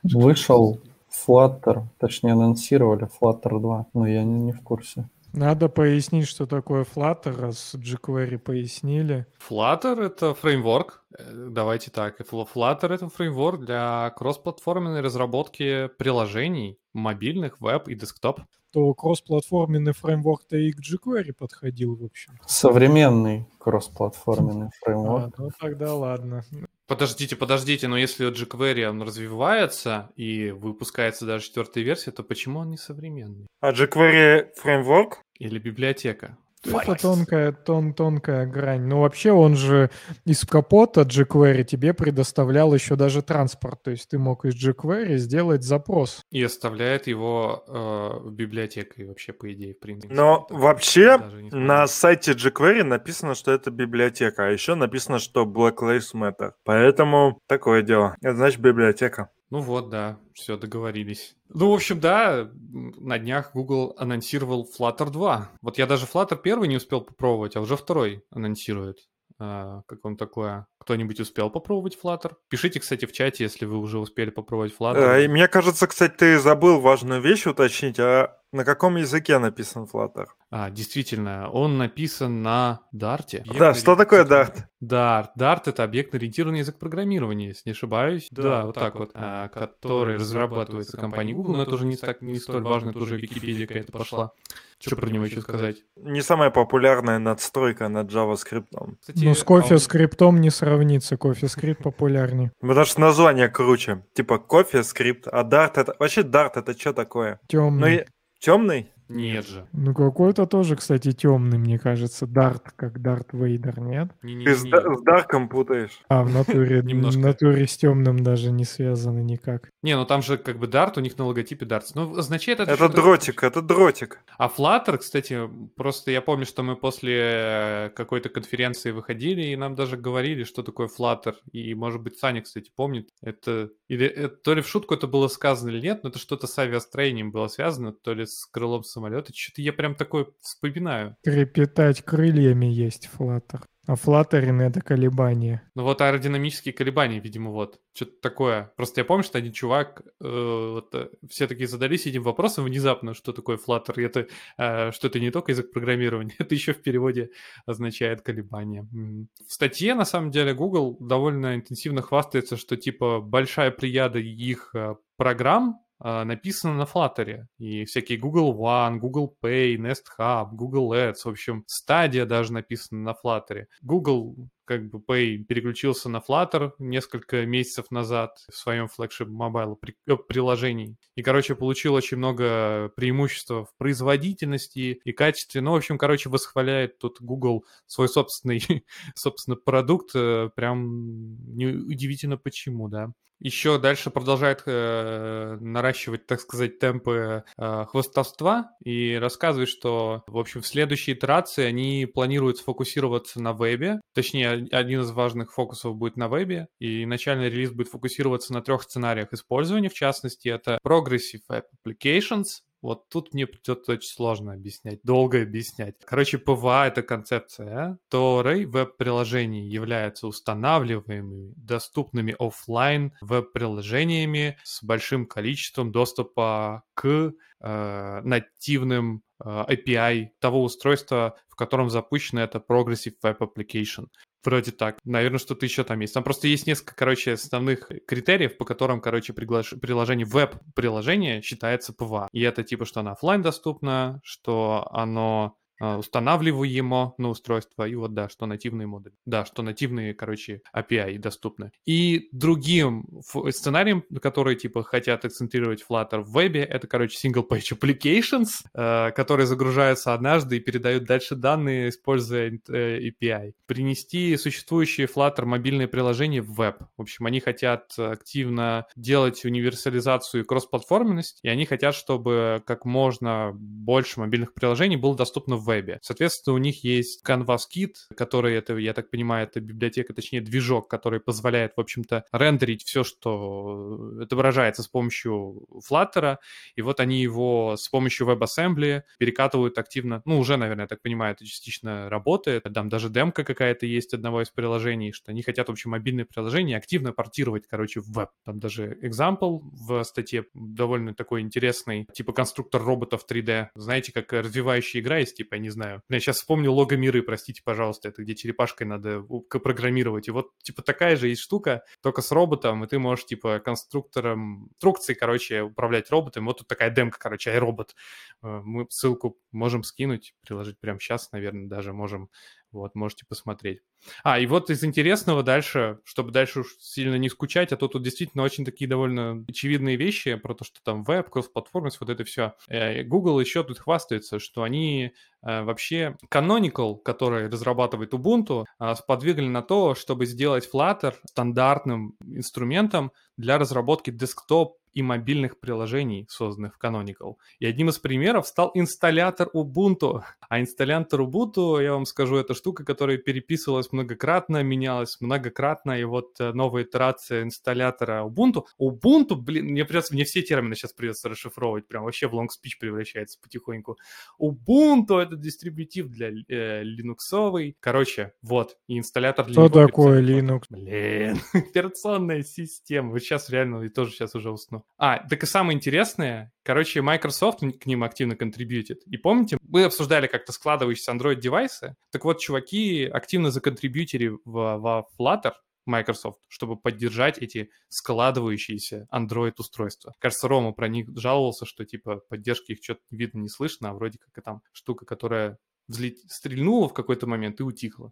Вышел Flutter, точнее анонсировали Flutter 2, но я не, не в курсе. Надо пояснить, что такое Flutter, раз jQuery пояснили. Flutter — это фреймворк, э, давайте так, Flutter — это фреймворк для кроссплатформенной разработки приложений, мобильных, веб и десктоп. То кроссплатформенный фреймворк-то и к jQuery подходил, в общем. Современный кроссплатформенный [laughs] фреймворк. А, ну тогда ладно. Подождите, подождите, но если jQuery он развивается и выпускается даже четвертая версия, то почему он не современный? А jQuery фреймворк? Или библиотека? Это тонкая, тон, тонкая грань. Но вообще он же из капота jQuery тебе предоставлял еще даже транспорт. То есть ты мог из jQuery сделать запрос. И оставляет его э, в библиотеке вообще, по идее, в принципе. Но вообще на сайте jQuery написано, что это библиотека. А еще написано, что Black Lives Matter. Поэтому такое дело. Это значит библиотека. Ну вот, да, все, договорились. Ну, в общем, да, на днях Google анонсировал Flutter 2. Вот я даже Flutter первый не успел попробовать, а уже второй анонсирует. А, как он такое? Кто-нибудь успел попробовать Flutter? Пишите, кстати, в чате, если вы уже успели попробовать Flutter. Э, мне кажется, кстати, ты забыл важную вещь уточнить. А на каком языке написан Flutter? А, действительно, он написан на Dart. Да, что такое Dart? Dart. Dart — это объектно-ориентированный язык программирования, если не ошибаюсь. Да, да вот так вот, а, который разрабатывается компанией Google, но это уже не, так, не столь важно, это уже Википедия какая-то пошла. Что про него еще сказать? Не самая популярная надстройка над JavaScript. Кстати, ну, с кофе скриптом не сравнится. Кофе скрипт [laughs] популярнее. Потому что название круче. Типа кофе скрипт, а Dart это... Вообще Dart это что такое? Темный. Темный? Нет же. Ну, какой-то тоже, кстати, темный, мне кажется. Дарт, как Дарт Вейдер, нет? Не, не, Ты с, с Дарком путаешь. А, в натуре, [laughs] в натуре с темным даже не связаны никак. Не, ну там же как бы Дарт, у них на логотипе Дарт. Ну, означает это... Это дротик, это дротик. А Flutter, кстати, просто я помню, что мы после э, какой-то конференции выходили, и нам даже говорили, что такое Flutter. И, может быть, Саня, кстати, помнит. Это... Или это, то ли в шутку это было сказано или нет, но это что-то с авиастроением было связано, то ли с крылом самолета. Что-то я прям такое вспоминаю. Трепетать крыльями есть Flutter. А флаттерин — это колебания. Ну вот аэродинамические колебания, видимо, вот. Что-то такое. Просто я помню, что один чувак, э, вот, э, все такие задались этим вопросом внезапно, что такое флаттер. И это, э, что это не только язык программирования, [laughs] это еще в переводе означает колебания. В статье, на самом деле, Google довольно интенсивно хвастается, что типа большая прияда их э, программ написано на Flutter. И всякие Google One, Google Pay, Nest Hub, Google Ads, в общем, стадия даже написана на Flutter. Google как бы Pay переключился на Flutter несколько месяцев назад в своем flagship mobile э, приложении. И, короче, получил очень много преимуществ в производительности и качестве. Ну, в общем, короче, восхваляет тут Google свой собственный, [laughs] собственно, продукт. Э, прям удивительно почему, да еще дальше продолжает э, наращивать, так сказать, темпы э, хвастовства и рассказывает, что, в общем, в следующей итерации они планируют сфокусироваться на вебе, точнее, один из важных фокусов будет на вебе, и начальный релиз будет фокусироваться на трех сценариях использования, в частности, это Progressive Web Applications, Вот тут мне придется очень сложно объяснять, долго объяснять. Короче, PWA — это концепция, которая веб-приложений являются устанавливаемыми, доступными офлайн веб-приложениями с большим количеством доступа к э, нативным э, API того устройства, в котором запущено это Progressive Web Application. Вроде так. Наверное, что-то еще там есть. Там просто есть несколько, короче, основных критериев, по которым, короче, приглаш... приложение, веб-приложение считается PWA. И это типа, что оно офлайн доступно, что оно устанавливаемо на устройство, и вот, да, что нативные модули. Да, что нативные, короче, API доступны. И другим сценарием, которые, типа, хотят акцентрировать Flutter в вебе, это, короче, single-page applications, э, которые загружаются однажды и передают дальше данные, используя э, API. Принести существующие Flutter мобильные приложения в веб. В общем, они хотят активно делать универсализацию и кроссплатформенность, и они хотят, чтобы как можно больше мобильных приложений было доступно в вебе. Соответственно, у них есть Canvas Kit, который, это, я так понимаю, это библиотека, точнее, движок, который позволяет, в общем-то, рендерить все, что отображается с помощью Flutter, и вот они его с помощью WebAssembly перекатывают активно, ну, уже, наверное, я так понимаю, это частично работает, там даже демка какая-то есть одного из приложений, что они хотят, в общем, мобильное приложение активно портировать, короче, в веб. Там даже example в статье довольно такой интересный, типа конструктор роботов 3D. Знаете, как развивающая игра есть, типа, не знаю. Я сейчас вспомнил лого миры, простите, пожалуйста, это где черепашкой надо программировать. И вот, типа, такая же есть штука, только с роботом, и ты можешь, типа, конструктором, инструкции, короче, управлять роботом. Вот тут такая демка, короче, iRobot. Э, мы ссылку можем скинуть, приложить прямо сейчас, наверное, даже можем вот, можете посмотреть. А, и вот из интересного дальше, чтобы дальше уж сильно не скучать, а то тут действительно очень такие довольно очевидные вещи про то, что там веб, кросс-платформенность, вот это все. Э, Google еще тут хвастается, что они э, вообще Canonical, который разрабатывает Ubuntu, э, сподвигли на то, чтобы сделать Flutter стандартным инструментом для разработки десктоп и мобильных приложений, созданных в Canonical. И одним из примеров стал инсталлятор Ubuntu. А инсталлятор Ubuntu, я вам скажу, это штука, которая переписывалась многократно, менялась многократно, и вот э, новая итерация инсталлятора Ubuntu. Ubuntu, блин, мне придется, мне все термины сейчас придется расшифровывать, прям вообще в long speech превращается потихоньку. Ubuntu — это дистрибутив для э, линуксовый. Короче, вот, и инсталлятор для Что такое Linux? Блин, [laughs] операционная система. Вот сейчас реально, и тоже сейчас уже усну. А, так и самое интересное, короче, Microsoft к ним активно контрибьютит. И помните, мы обсуждали как-то складывающиеся Android-девайсы. Так вот, чуваки активно законтрибьютили в, во Flutter, Microsoft, чтобы поддержать эти складывающиеся Android-устройства. Кажется, Рома про них жаловался, что типа поддержки их что-то видно, не слышно, а вроде как и там штука, которая взлет... стрельнула в какой-то момент и утихла.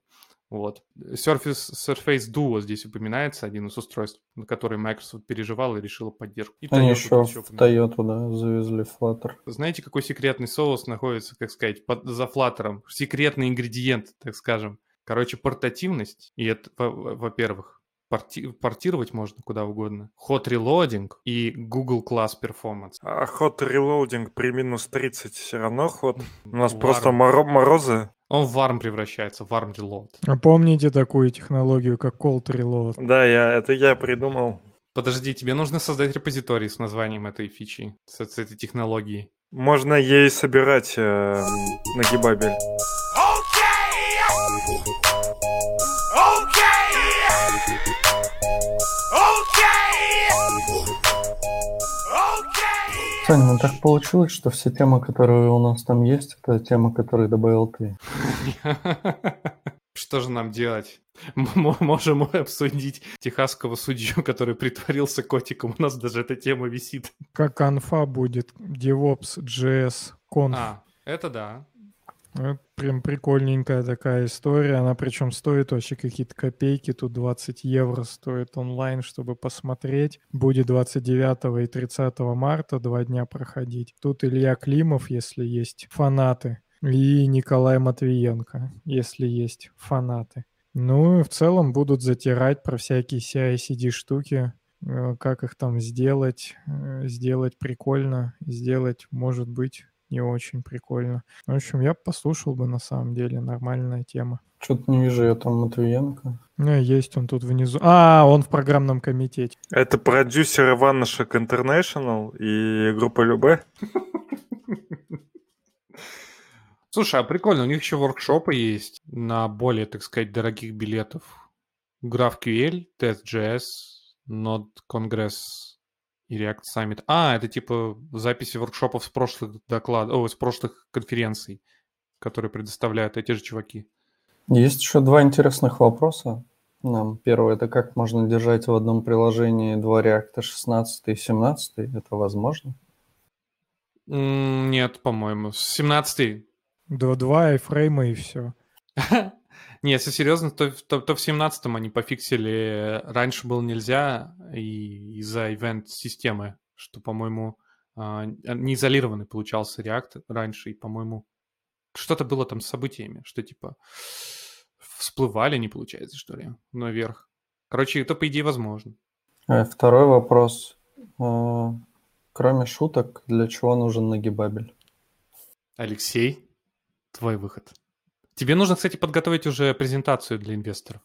Вот. Surface, Surface Duo здесь упоминается, один из устройств, на который Microsoft переживал и решила поддержку. И Они еще в Toyota, да, завезли Flutter. Знаете, какой секретный соус находится, как сказать, под, за Flutter? Секретный ингредиент, так скажем. Короче, портативность, и это, во-первых, порти- портировать можно куда угодно. Hot Reloading и Google Class Performance. А Hot Reloading при минус 30 все равно ход. У нас Warm. просто моро- морозы. Он в Warm превращается, в Warm Reload. А помните такую технологию, как Cold Reload? Да, я, это я придумал. Подожди, тебе нужно создать репозиторий с названием этой фичи, с, с этой технологией. Можно ей собирать э, на гибабель. Саня, ну так получилось, что все темы, которые у нас там есть, это темы, которые добавил ты. [laughs] Что же нам делать? Мы можем обсудить техасского судью, который притворился котиком. У нас даже эта тема висит. Как анфа будет DevOps, JS, Conf. А, это да. Это прям прикольненькая такая история. Она причем стоит вообще какие-то копейки. Тут 20 евро стоит онлайн, чтобы посмотреть. Будет 29 и 30 марта два дня проходить. Тут Илья Климов, если есть фанаты. И Николай Матвиенко, если есть фанаты. Ну и в целом будут затирать про всякие CI-CD штуки, э, как их там сделать, э, сделать прикольно, сделать, может быть, не очень прикольно. В общем, я послушал бы на самом деле, нормальная тема. Что-то не вижу я там Матвиенко. Ну, есть он тут внизу. А, он в программном комитете. Это продюсер Иванушек International и группа Любе? [laughs] Слушай, а прикольно, у них еще воркшопы есть на более, так сказать, дорогих билетов. GraphQL, Test.js, Node Congress и React Summit. А, это типа записи воркшопов с прошлых докладов, о, с прошлых конференций, которые предоставляют эти же чуваки. Есть еще два интересных вопроса. Нам первое, это как можно держать в одном приложении два реакта 16 и 17? Это возможно? Нет, по-моему. С 17 До два айфрейма и все. [laughs] Не, если серьезно, то, то, то в 17-м они пофиксили. Раньше было нельзя и из-за ивент-системы, что, по-моему, а, не изолированный получался React раньше, и, по-моему, что-то было там с событиями, что типа всплывали, не получается, что ли, наверх. Короче, это, по идее, возможно. Э, Второй вопрос. Э, Кроме шуток, для чего нужен нагибабель? Алексей, твой выход. Тебе нужно, кстати, подготовить уже презентацию для инвесторов.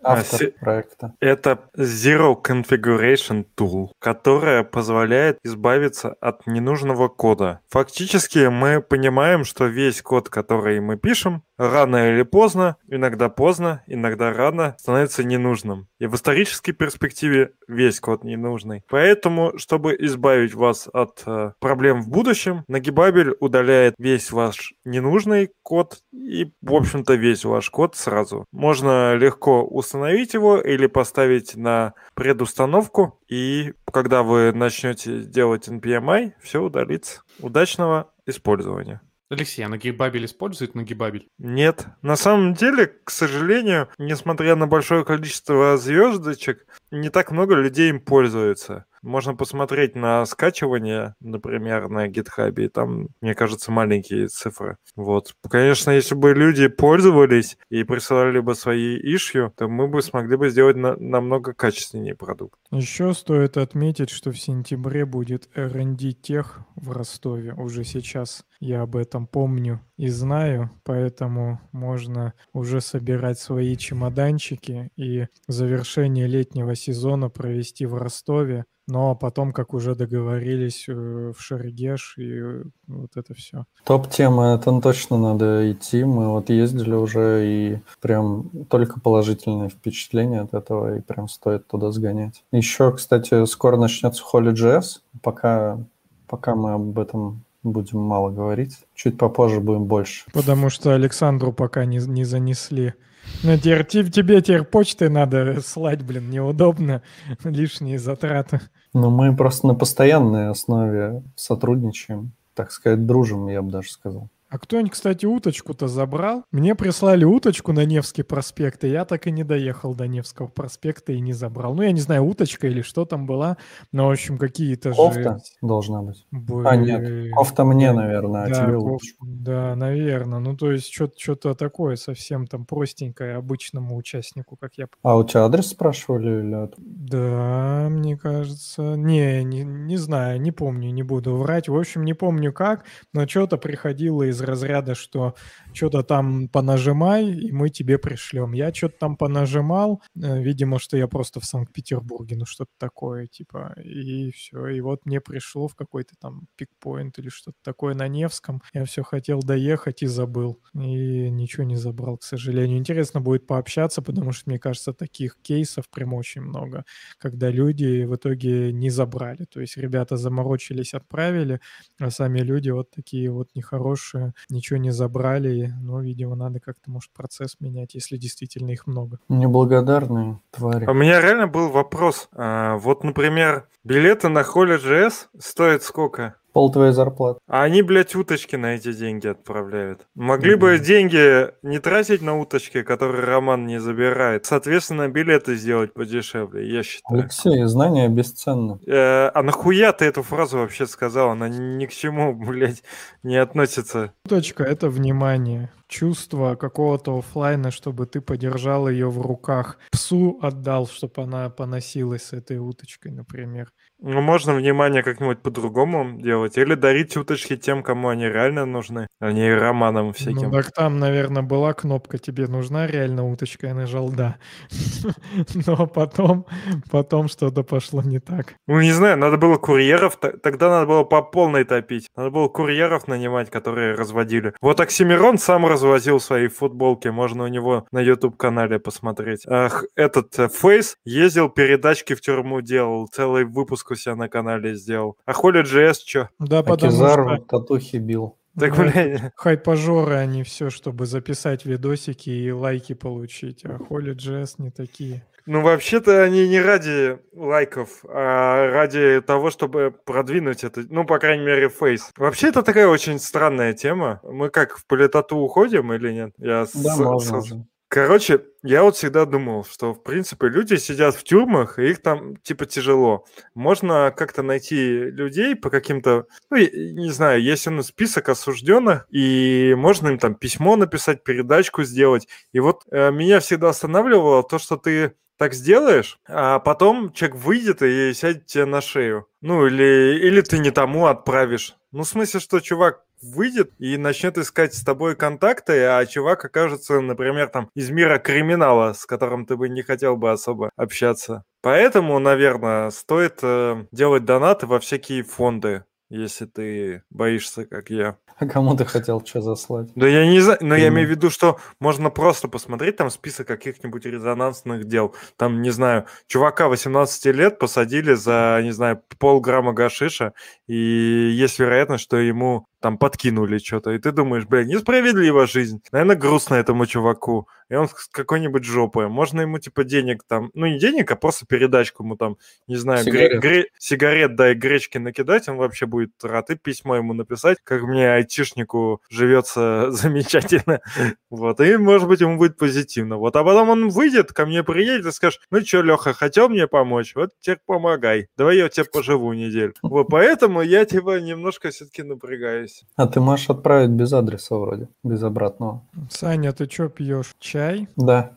Автор се- проекта. Это Zero Configuration Tool, которая позволяет избавиться от ненужного кода. Фактически мы понимаем, что весь код, который мы пишем, рано или поздно, иногда поздно, иногда рано, становится ненужным. И в исторической перспективе весь код ненужный. Поэтому, чтобы избавить вас от э, проблем в будущем, Нагибабель удаляет весь ваш ненужный код и, в общем-то, весь ваш код сразу. Можно легко установить его или поставить на предустановку, и когда вы начнете делать NPMI, все удалится. Удачного использования. Алексей, а Нагибабель использует Нагибабель? Нет. На самом деле, к сожалению, несмотря на большое количество звездочек, не так много людей им пользуются. Можно посмотреть на скачивание, например, на GitHub, и там, мне кажется, маленькие цифры. Вот. Конечно, если бы люди пользовались и присылали бы свои ишью, то мы бы смогли бы сделать на- намного качественнее продукт. Еще стоит отметить, что в сентябре будет R&D Тех в Ростове. Уже сейчас я об этом помню и знаю, поэтому можно уже собирать свои чемоданчики и завершение летнего сезона провести в Ростове. Но потом, как уже договорились, э, в Шаргеш и э, вот это все. Топ-тема, это точно надо идти. Мы вот ездили уже, и прям только положительные впечатления от этого, и прям стоит туда сгонять. Еще, кстати, скоро начнется Holy.js. Пока, пока мы об этом будем мало говорить. Чуть попозже будем больше. Потому что Александру пока не, не занесли. Ну, теперь, те- тебе теперь почтой надо слать, блин, неудобно. [laughs] Лишние затраты. Но мы просто на постоянной основе сотрудничаем. Так сказать, дружим, я бы даже сказал. А кто-нибудь, кстати, уточку-то забрал? Мне прислали уточку на Невский проспект, и я так и не доехал до Невского проспекта и не забрал. Ну, я не знаю, уточка или что там была, но, в общем, какие-то Кофта же... должна быть. Блин. А, нет, кофта мне, наверное, а Да, тебе коф- лучше. Да, наверное. Ну, то есть что-то такое совсем там простенькое обычному участнику, как я... А у тебя адрес спрашивали или? Да, мне кажется... Не, не, не знаю, не помню, не буду врать. В общем, не помню как, но что-то приходило из разряда, что что-то там понажимай, и мы тебе пришлем. Я что-то там понажимал, э, видимо, что я просто в Санкт-Петербурге, ну что-то такое, типа, и все. И вот мне пришло в какой-то там пикпоинт или что-то такое на Невском. Я все хотел доехать и забыл. И ничего не забрал, к сожалению. Интересно будет пообщаться, потому что, мне кажется, таких кейсов прям очень много, когда люди в итоге не забрали. То есть ребята заморочились, отправили, а сами люди вот такие вот нехорошие, ничего не забрали. Ну, видимо, надо как-то, может, процесс менять, если действительно их много. Неблагодарные твари. А У меня реально был вопрос. А, вот, например, билеты на Holy.js стоят сколько? Пол твоей зарплаты. А они, блядь, уточки на эти деньги отправляют. Могли бы деньги не тратить на уточки, которые Роман не забирает. Соответственно, билеты сделать подешевле, я считаю. Алексей, знания бесценны. Э, а нахуя ты эту фразу вообще сказал? Она ни к чему, [laughs] блядь, не относится. Точка — это внимание. Чувство какого-то оффлайна, чтобы ты подержал ее в руках, псу отдал, чтобы она поносилась с этой уточкой, например. Ну, можно внимание как-нибудь по-другому делать. Или дарить уточки тем, кому они реально нужны, а не романам Ну, всяким. так там, наверное, была кнопка «Тебе нужна реально уточка?» Я нажал «Да». [laughs] Но потом, потом что-то пошло не так. Ну, не знаю, надо было курьеров, тогда надо было по полной топить. Надо было курьеров нанимать, которые разводили. Вот Оксимирон сам развозил свои футболки, можно у него на YouTube-канале посмотреть. Ах, этот э, Фейс ездил передачки в тюрьму делал, целый выпуск у себя на канале сделал. А Холи GS чё? Да, А потому Кизар что татухи бил. Так, Да. блядь, хайпажоры они все, чтобы записать видосики и лайки получить, а Holy JS не такие. Ну, вообще-то они не ради лайков, а ради того, чтобы продвинуть это, ну, по крайней мере, фейс. Вообще, это такая очень странная тема. Мы как, в политоту уходим или нет? Я Да, с- можно уже. Короче, я вот всегда думал, что, в принципе, люди сидят в тюрьмах, и их там, типа, тяжело. Можно как-то найти людей по каким-то, ну, я- не знаю, есть у нас список осужденных, и можно им там письмо написать, передачку сделать. И вот э, меня всегда останавливало то, что ты так сделаешь, а потом человек выйдет и сядет тебе на шею. Ну, или, или ты не тому отправишь. Ну, в смысле, что чувак выйдет и начнет искать с тобой контакты, а чувак окажется, например, там из мира криминала, с которым ты бы не хотел бы особо общаться. Поэтому, наверное, стоит э, делать донаты во всякие фонды, если ты боишься, как я. [laughs] А кому ты хотел что заслать? Да я не знаю, но я имею в виду, что можно просто посмотреть там список каких-нибудь резонансных дел. Там, не знаю, чувака 18 лет посадили за, не знаю, полграмма гашиша, и есть вероятность, что ему там подкинули что-то. И ты думаешь, бля, несправедлива жизнь. Наверное, грустно этому чуваку. И он с какой-нибудь жопой. Можно ему, типа, денег там, ну, не денег, а просто передачку ему там, не знаю, гре- Сигарет. гре- сигарет, да, и гречки накидать, он вообще будет рад. И письмо ему написать, как мне, айтишнику, живется [laughs] замечательно. Вот, и, может быть, ему будет позитивно. Вот, а потом он выйдет, ко мне приедет и скажет, ну что, Леха, хотел мне помочь? Вот теперь помогай. Давай я у тебя поживу неделю. Вот, поэтому я, типа, немножко все-таки напрягаюсь. А ты можешь отправить без адреса вроде, без обратного. Саня, ты что пьешь? Чай? Да.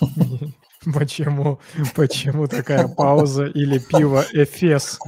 [laughs] Почему? Почему такая пауза? Или пиво Эфес?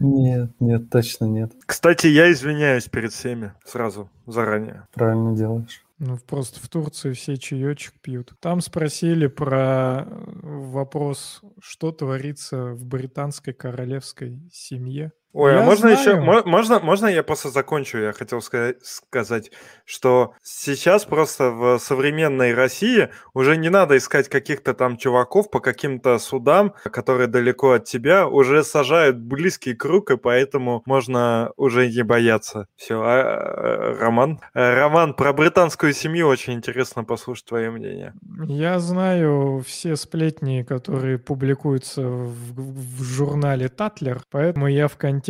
Нет, нет, точно нет. Кстати, я извиняюсь перед всеми сразу, заранее. Правильно делаешь. Ну, просто в Турции все чаечек пьют. Там спросили про э, вопрос, что творится в британской королевской семье. Ой, а Я можно еще, знаю. мо- можно, можно я просто закончу? Я хотел ска- сказать, что сейчас просто в современной России уже не надо искать каких-то там чуваков по каким-то судам, которые далеко от тебя, уже сажают близкий круг, и поэтому можно уже не бояться. Все, Роман? Э, Роман, про британскую семью очень интересно послушать твое мнение. Я знаю все сплетни, которые публикуются в, в журнале Татлер, поэтому я в контексте.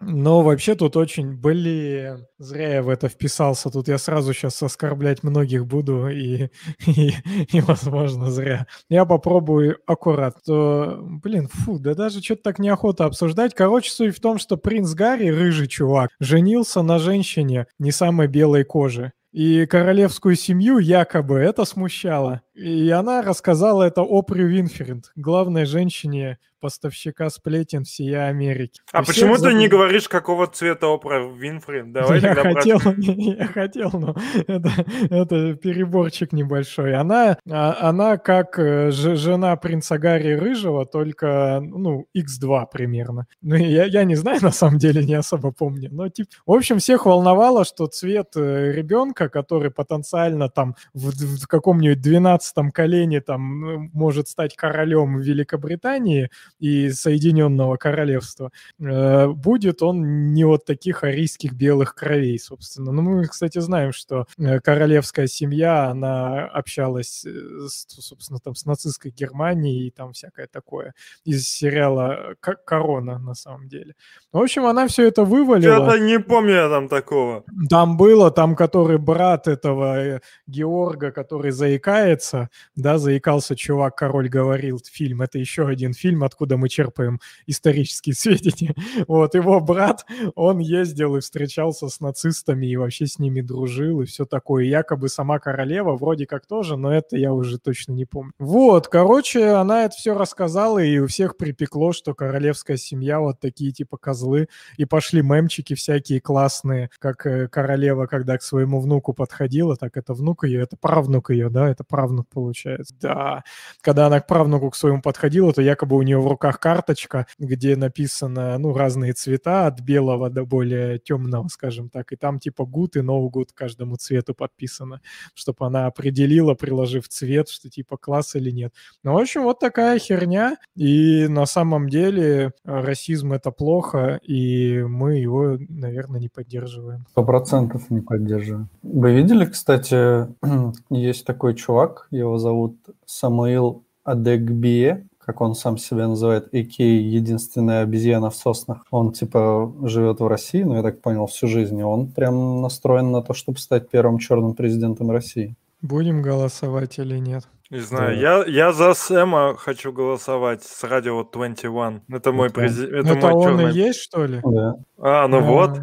Но вообще тут очень, блин, зря я в это вписался. Тут я сразу сейчас оскорблять многих буду и, [laughs] и, и, возможно, зря. Я попробую аккурат. То, блин, фу, да даже что-то так неохота обсуждать. Короче, суть в том, что принц Гарри, рыжий чувак, женился на женщине не самой белой кожи. И королевскую семью якобы это смущало. И она рассказала это Опри Винфрид, главной женщине поставщика сплетен всея Америки. А И почему ты не забыл- говоришь, какого цвета Опра Винфри? [laughs] Давай я хотел, [laughs] я хотел, но это, это переборчик небольшой. Она, а- она как э, жена принца Гарри Рыжего, только, ну, x2 примерно. Ну, я, я не знаю, на самом деле, не особо помню. Но, типа, в общем, всех волновало, что цвет э, ребенка, который потенциально там в, в каком-нибудь 12 колене там э, может стать королем Великобритании и Соединенного Королевства, э, будет он не вот таких арийских белых кровей, собственно. Ну, мы, кстати, знаем, что э, королевская семья, она общалась, э, с, собственно, там с нацистской Германией и там всякое такое из сериала «Ко- «Корона», на самом деле. В общем, она все это вывалила. Что-то не помню я там такого. Там было, там, который брат этого Георга, который заикается, заикался, да, заикался чувак, король говорил, фильм, это еще один фильм, откуда мы черпаем исторические [laughs] сведения. Вот, его брат, он ездил и встречался с нацистами и вообще с ними дружил и все такое. Якобы сама королева вроде как тоже, но это я уже точно не помню. Вот, короче, она это все рассказала, и у всех припекло, что королевская семья вот такие типа козлы, и пошли мемчики всякие классные, как э, королева, когда к своему внуку подходила, так это внук ее, это правнук ее, да, это правнук получается. Да, когда она к правнуку к своему подходила, то якобы у нее в руках карточка, где написано, ну, разные цвета, от белого до более темного, скажем так, и там типа гуд и no good каждому цвету подписано, чтобы она определила, приложив цвет, что типа класс или нет. Ну, в общем, вот такая херня, и на самом деле расизм это плохо, и мы его, наверное, не поддерживаем. Сто процентов не поддерживаю. Вы видели, кстати, [clears throat] есть такой чувак, его зовут Самуил Адегбие, как он сам себя называет, Икей, единственная обезьяна в соснах. Он, типа, живет в России, ну, я так понял, всю жизнь. И он прям настроен на то, чтобы стать первым черным президентом России. Будем голосовать или нет? Не знаю, я, я за Сэма хочу голосовать с радио 21. Это мой президент. Это, Это мой он и чёрный- есть, что ли? Да. А, ну А, вот,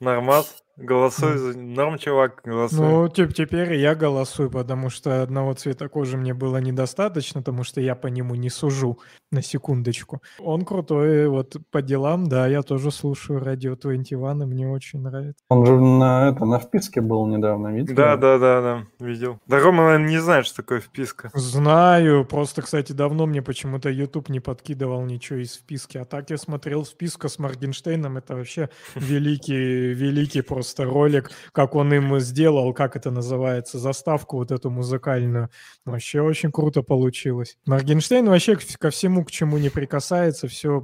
нормас. Голосуй за... Норм, чувак, голосуй. Ну, теп- теперь я голосую, потому что одного цвета кожи мне было недостаточно, потому что я по нему не сужу, на секундочку. Он крутой, вот по делам, да, я тоже слушаю радио 21, и мне очень нравится. Он же на, это, на вписке был недавно, видели? Да, да, да, да, видел. Да, Рома, наверное, не знает, что такое вписка. Знаю, просто, кстати, давно мне почему-то YouTube не подкидывал ничего из вписки, а так я смотрел вписку с Моргенштейном, это вообще [laughs] великий, великий просто ролик, как он им сделал, как это называется, заставку вот эту музыкальную. Вообще очень круто получилось. Моргенштейн вообще ко всему, к чему не прикасается, все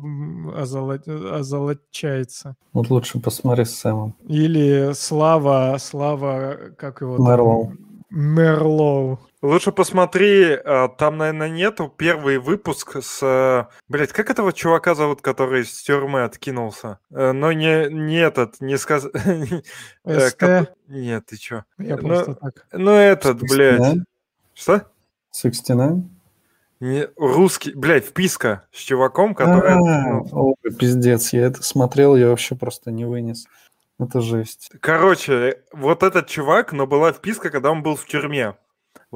озолочается. Вот лучше посмотри с Сэмом. Или Слава, Слава, как его? Мерлоу. Мерлоу. Лучше посмотри, а, там, наверное, нету первый выпуск с... Блять, как этого чувака зовут, который из тюрьмы откинулся? Э, Но не, не этот, не сказ... [laughs] э, СТ. Нет, ты чё? Я Ну, просто так. Ну, этот, блядь. 69? Что? 69? Не, русский, блядь, вписка с чуваком, который... А, ой, пиздец, я это смотрел, я вообще просто не вынес. Это жесть. Короче, вот этот чувак, но была вписка, когда он был в тюрьме.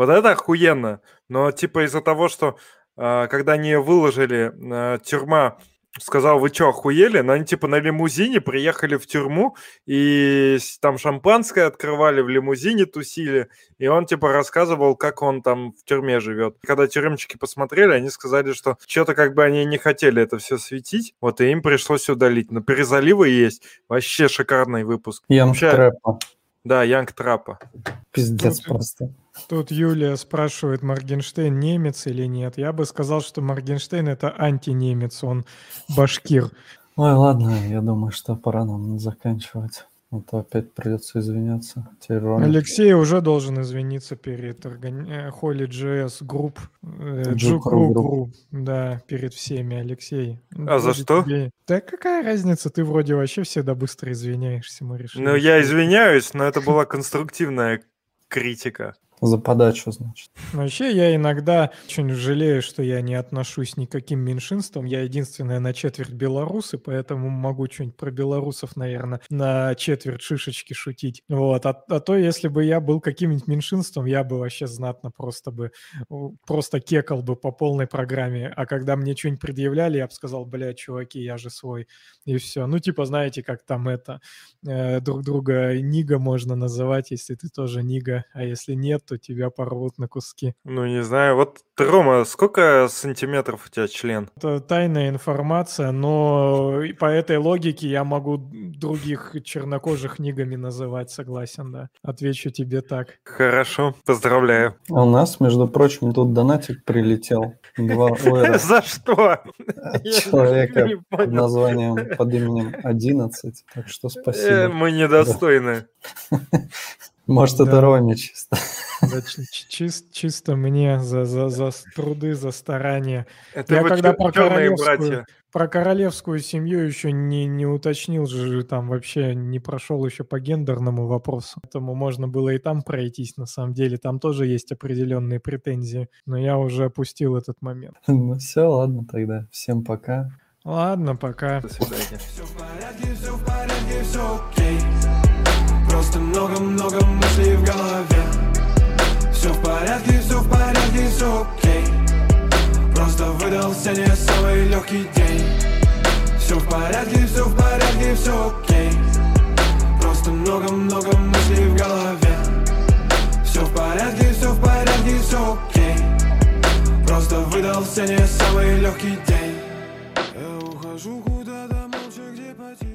Вот это охуенно. Но типа из-за того, что а, когда они выложили, а, тюрьма сказал, вы что, охуели? Но они типа на лимузине приехали в тюрьму, и там шампанское открывали, в лимузине тусили, и он типа рассказывал, как он там в тюрьме живет. Когда тюремщики посмотрели, они сказали, что что-то как бы они не хотели это все светить, вот и им пришлось удалить. Но перезаливы есть, вообще шикарный выпуск. Янг Вообще, Трэпа. Да, Янг Трапа. Пиздец Ну, просто. Тут Юлия спрашивает, Моргенштейн немец или нет. Я бы сказал, что Моргенштейн это антинемец, он башкир. Ой, ладно, я думаю, что пора нам заканчивать. А то опять придется извиняться. Теперь Роме. Алексей уже должен извиниться перед органи... э, Holy JS Group, э, Group. Group, да, перед всеми, Алексей. А за что? тебе- Да какая разница, ты вроде вообще всегда быстро извиняешься, мы решили. Ну, я извиняюсь, но это была конструктивная критика. За подачу, значит. Вообще, я иногда очень жалею, что я не отношусь ни к каким меньшинствам. Я единственная на четверть белорус, и поэтому могу что-нибудь про белорусов, наверное, на четверть шишечки шутить. Вот. А, а то, если бы я был каким-нибудь меньшинством, я бы вообще знатно просто бы, просто кекал бы по полной программе. А когда мне что-нибудь предъявляли, я бы сказал, бля, чуваки, я же свой. И все. Ну, типа, знаете, как там это, э, друг друга Нига можно называть, если ты тоже Нига, а если нет, то тебя порвут на куски. Ну, не знаю. Вот, Рома, сколько сантиметров у тебя член? Это тайная информация, но по этой логике я могу других чернокожих нигами называть, согласен, да. Отвечу тебе так. Хорошо, поздравляю. А у нас, между прочим, тут донатик прилетел. Два [laughs] За что? человека под названием, под именем 11. Так что Э, спасибо. Мы недостойны. [laughs] Может, это Да. Роня чисто. Да, чи- чи- чис- чисто мне за, за, за труды, за старания. Это Я когда про королевскую, братья. про королевскую семью еще не, не уточнил же, там вообще не прошел еще по гендерному вопросу. Поэтому можно было и там пройтись, на самом деле. Там тоже есть определенные претензии, но я уже опустил этот момент. [laughs] Ну все, ладно тогда. Всем пока. Ладно, пока. До свидания. Все в порядке, все в порядке, все окей много-много мыслей в голове. Все в порядке, все в порядке, все окей. Просто выдался не самый легкий день. Все в порядке, все в порядке, все окей. Просто много-много мыслей в голове. Все в порядке, все в порядке, все окей. Просто выдался не самый легкий день. Я ухожу куда-то молча, где потерял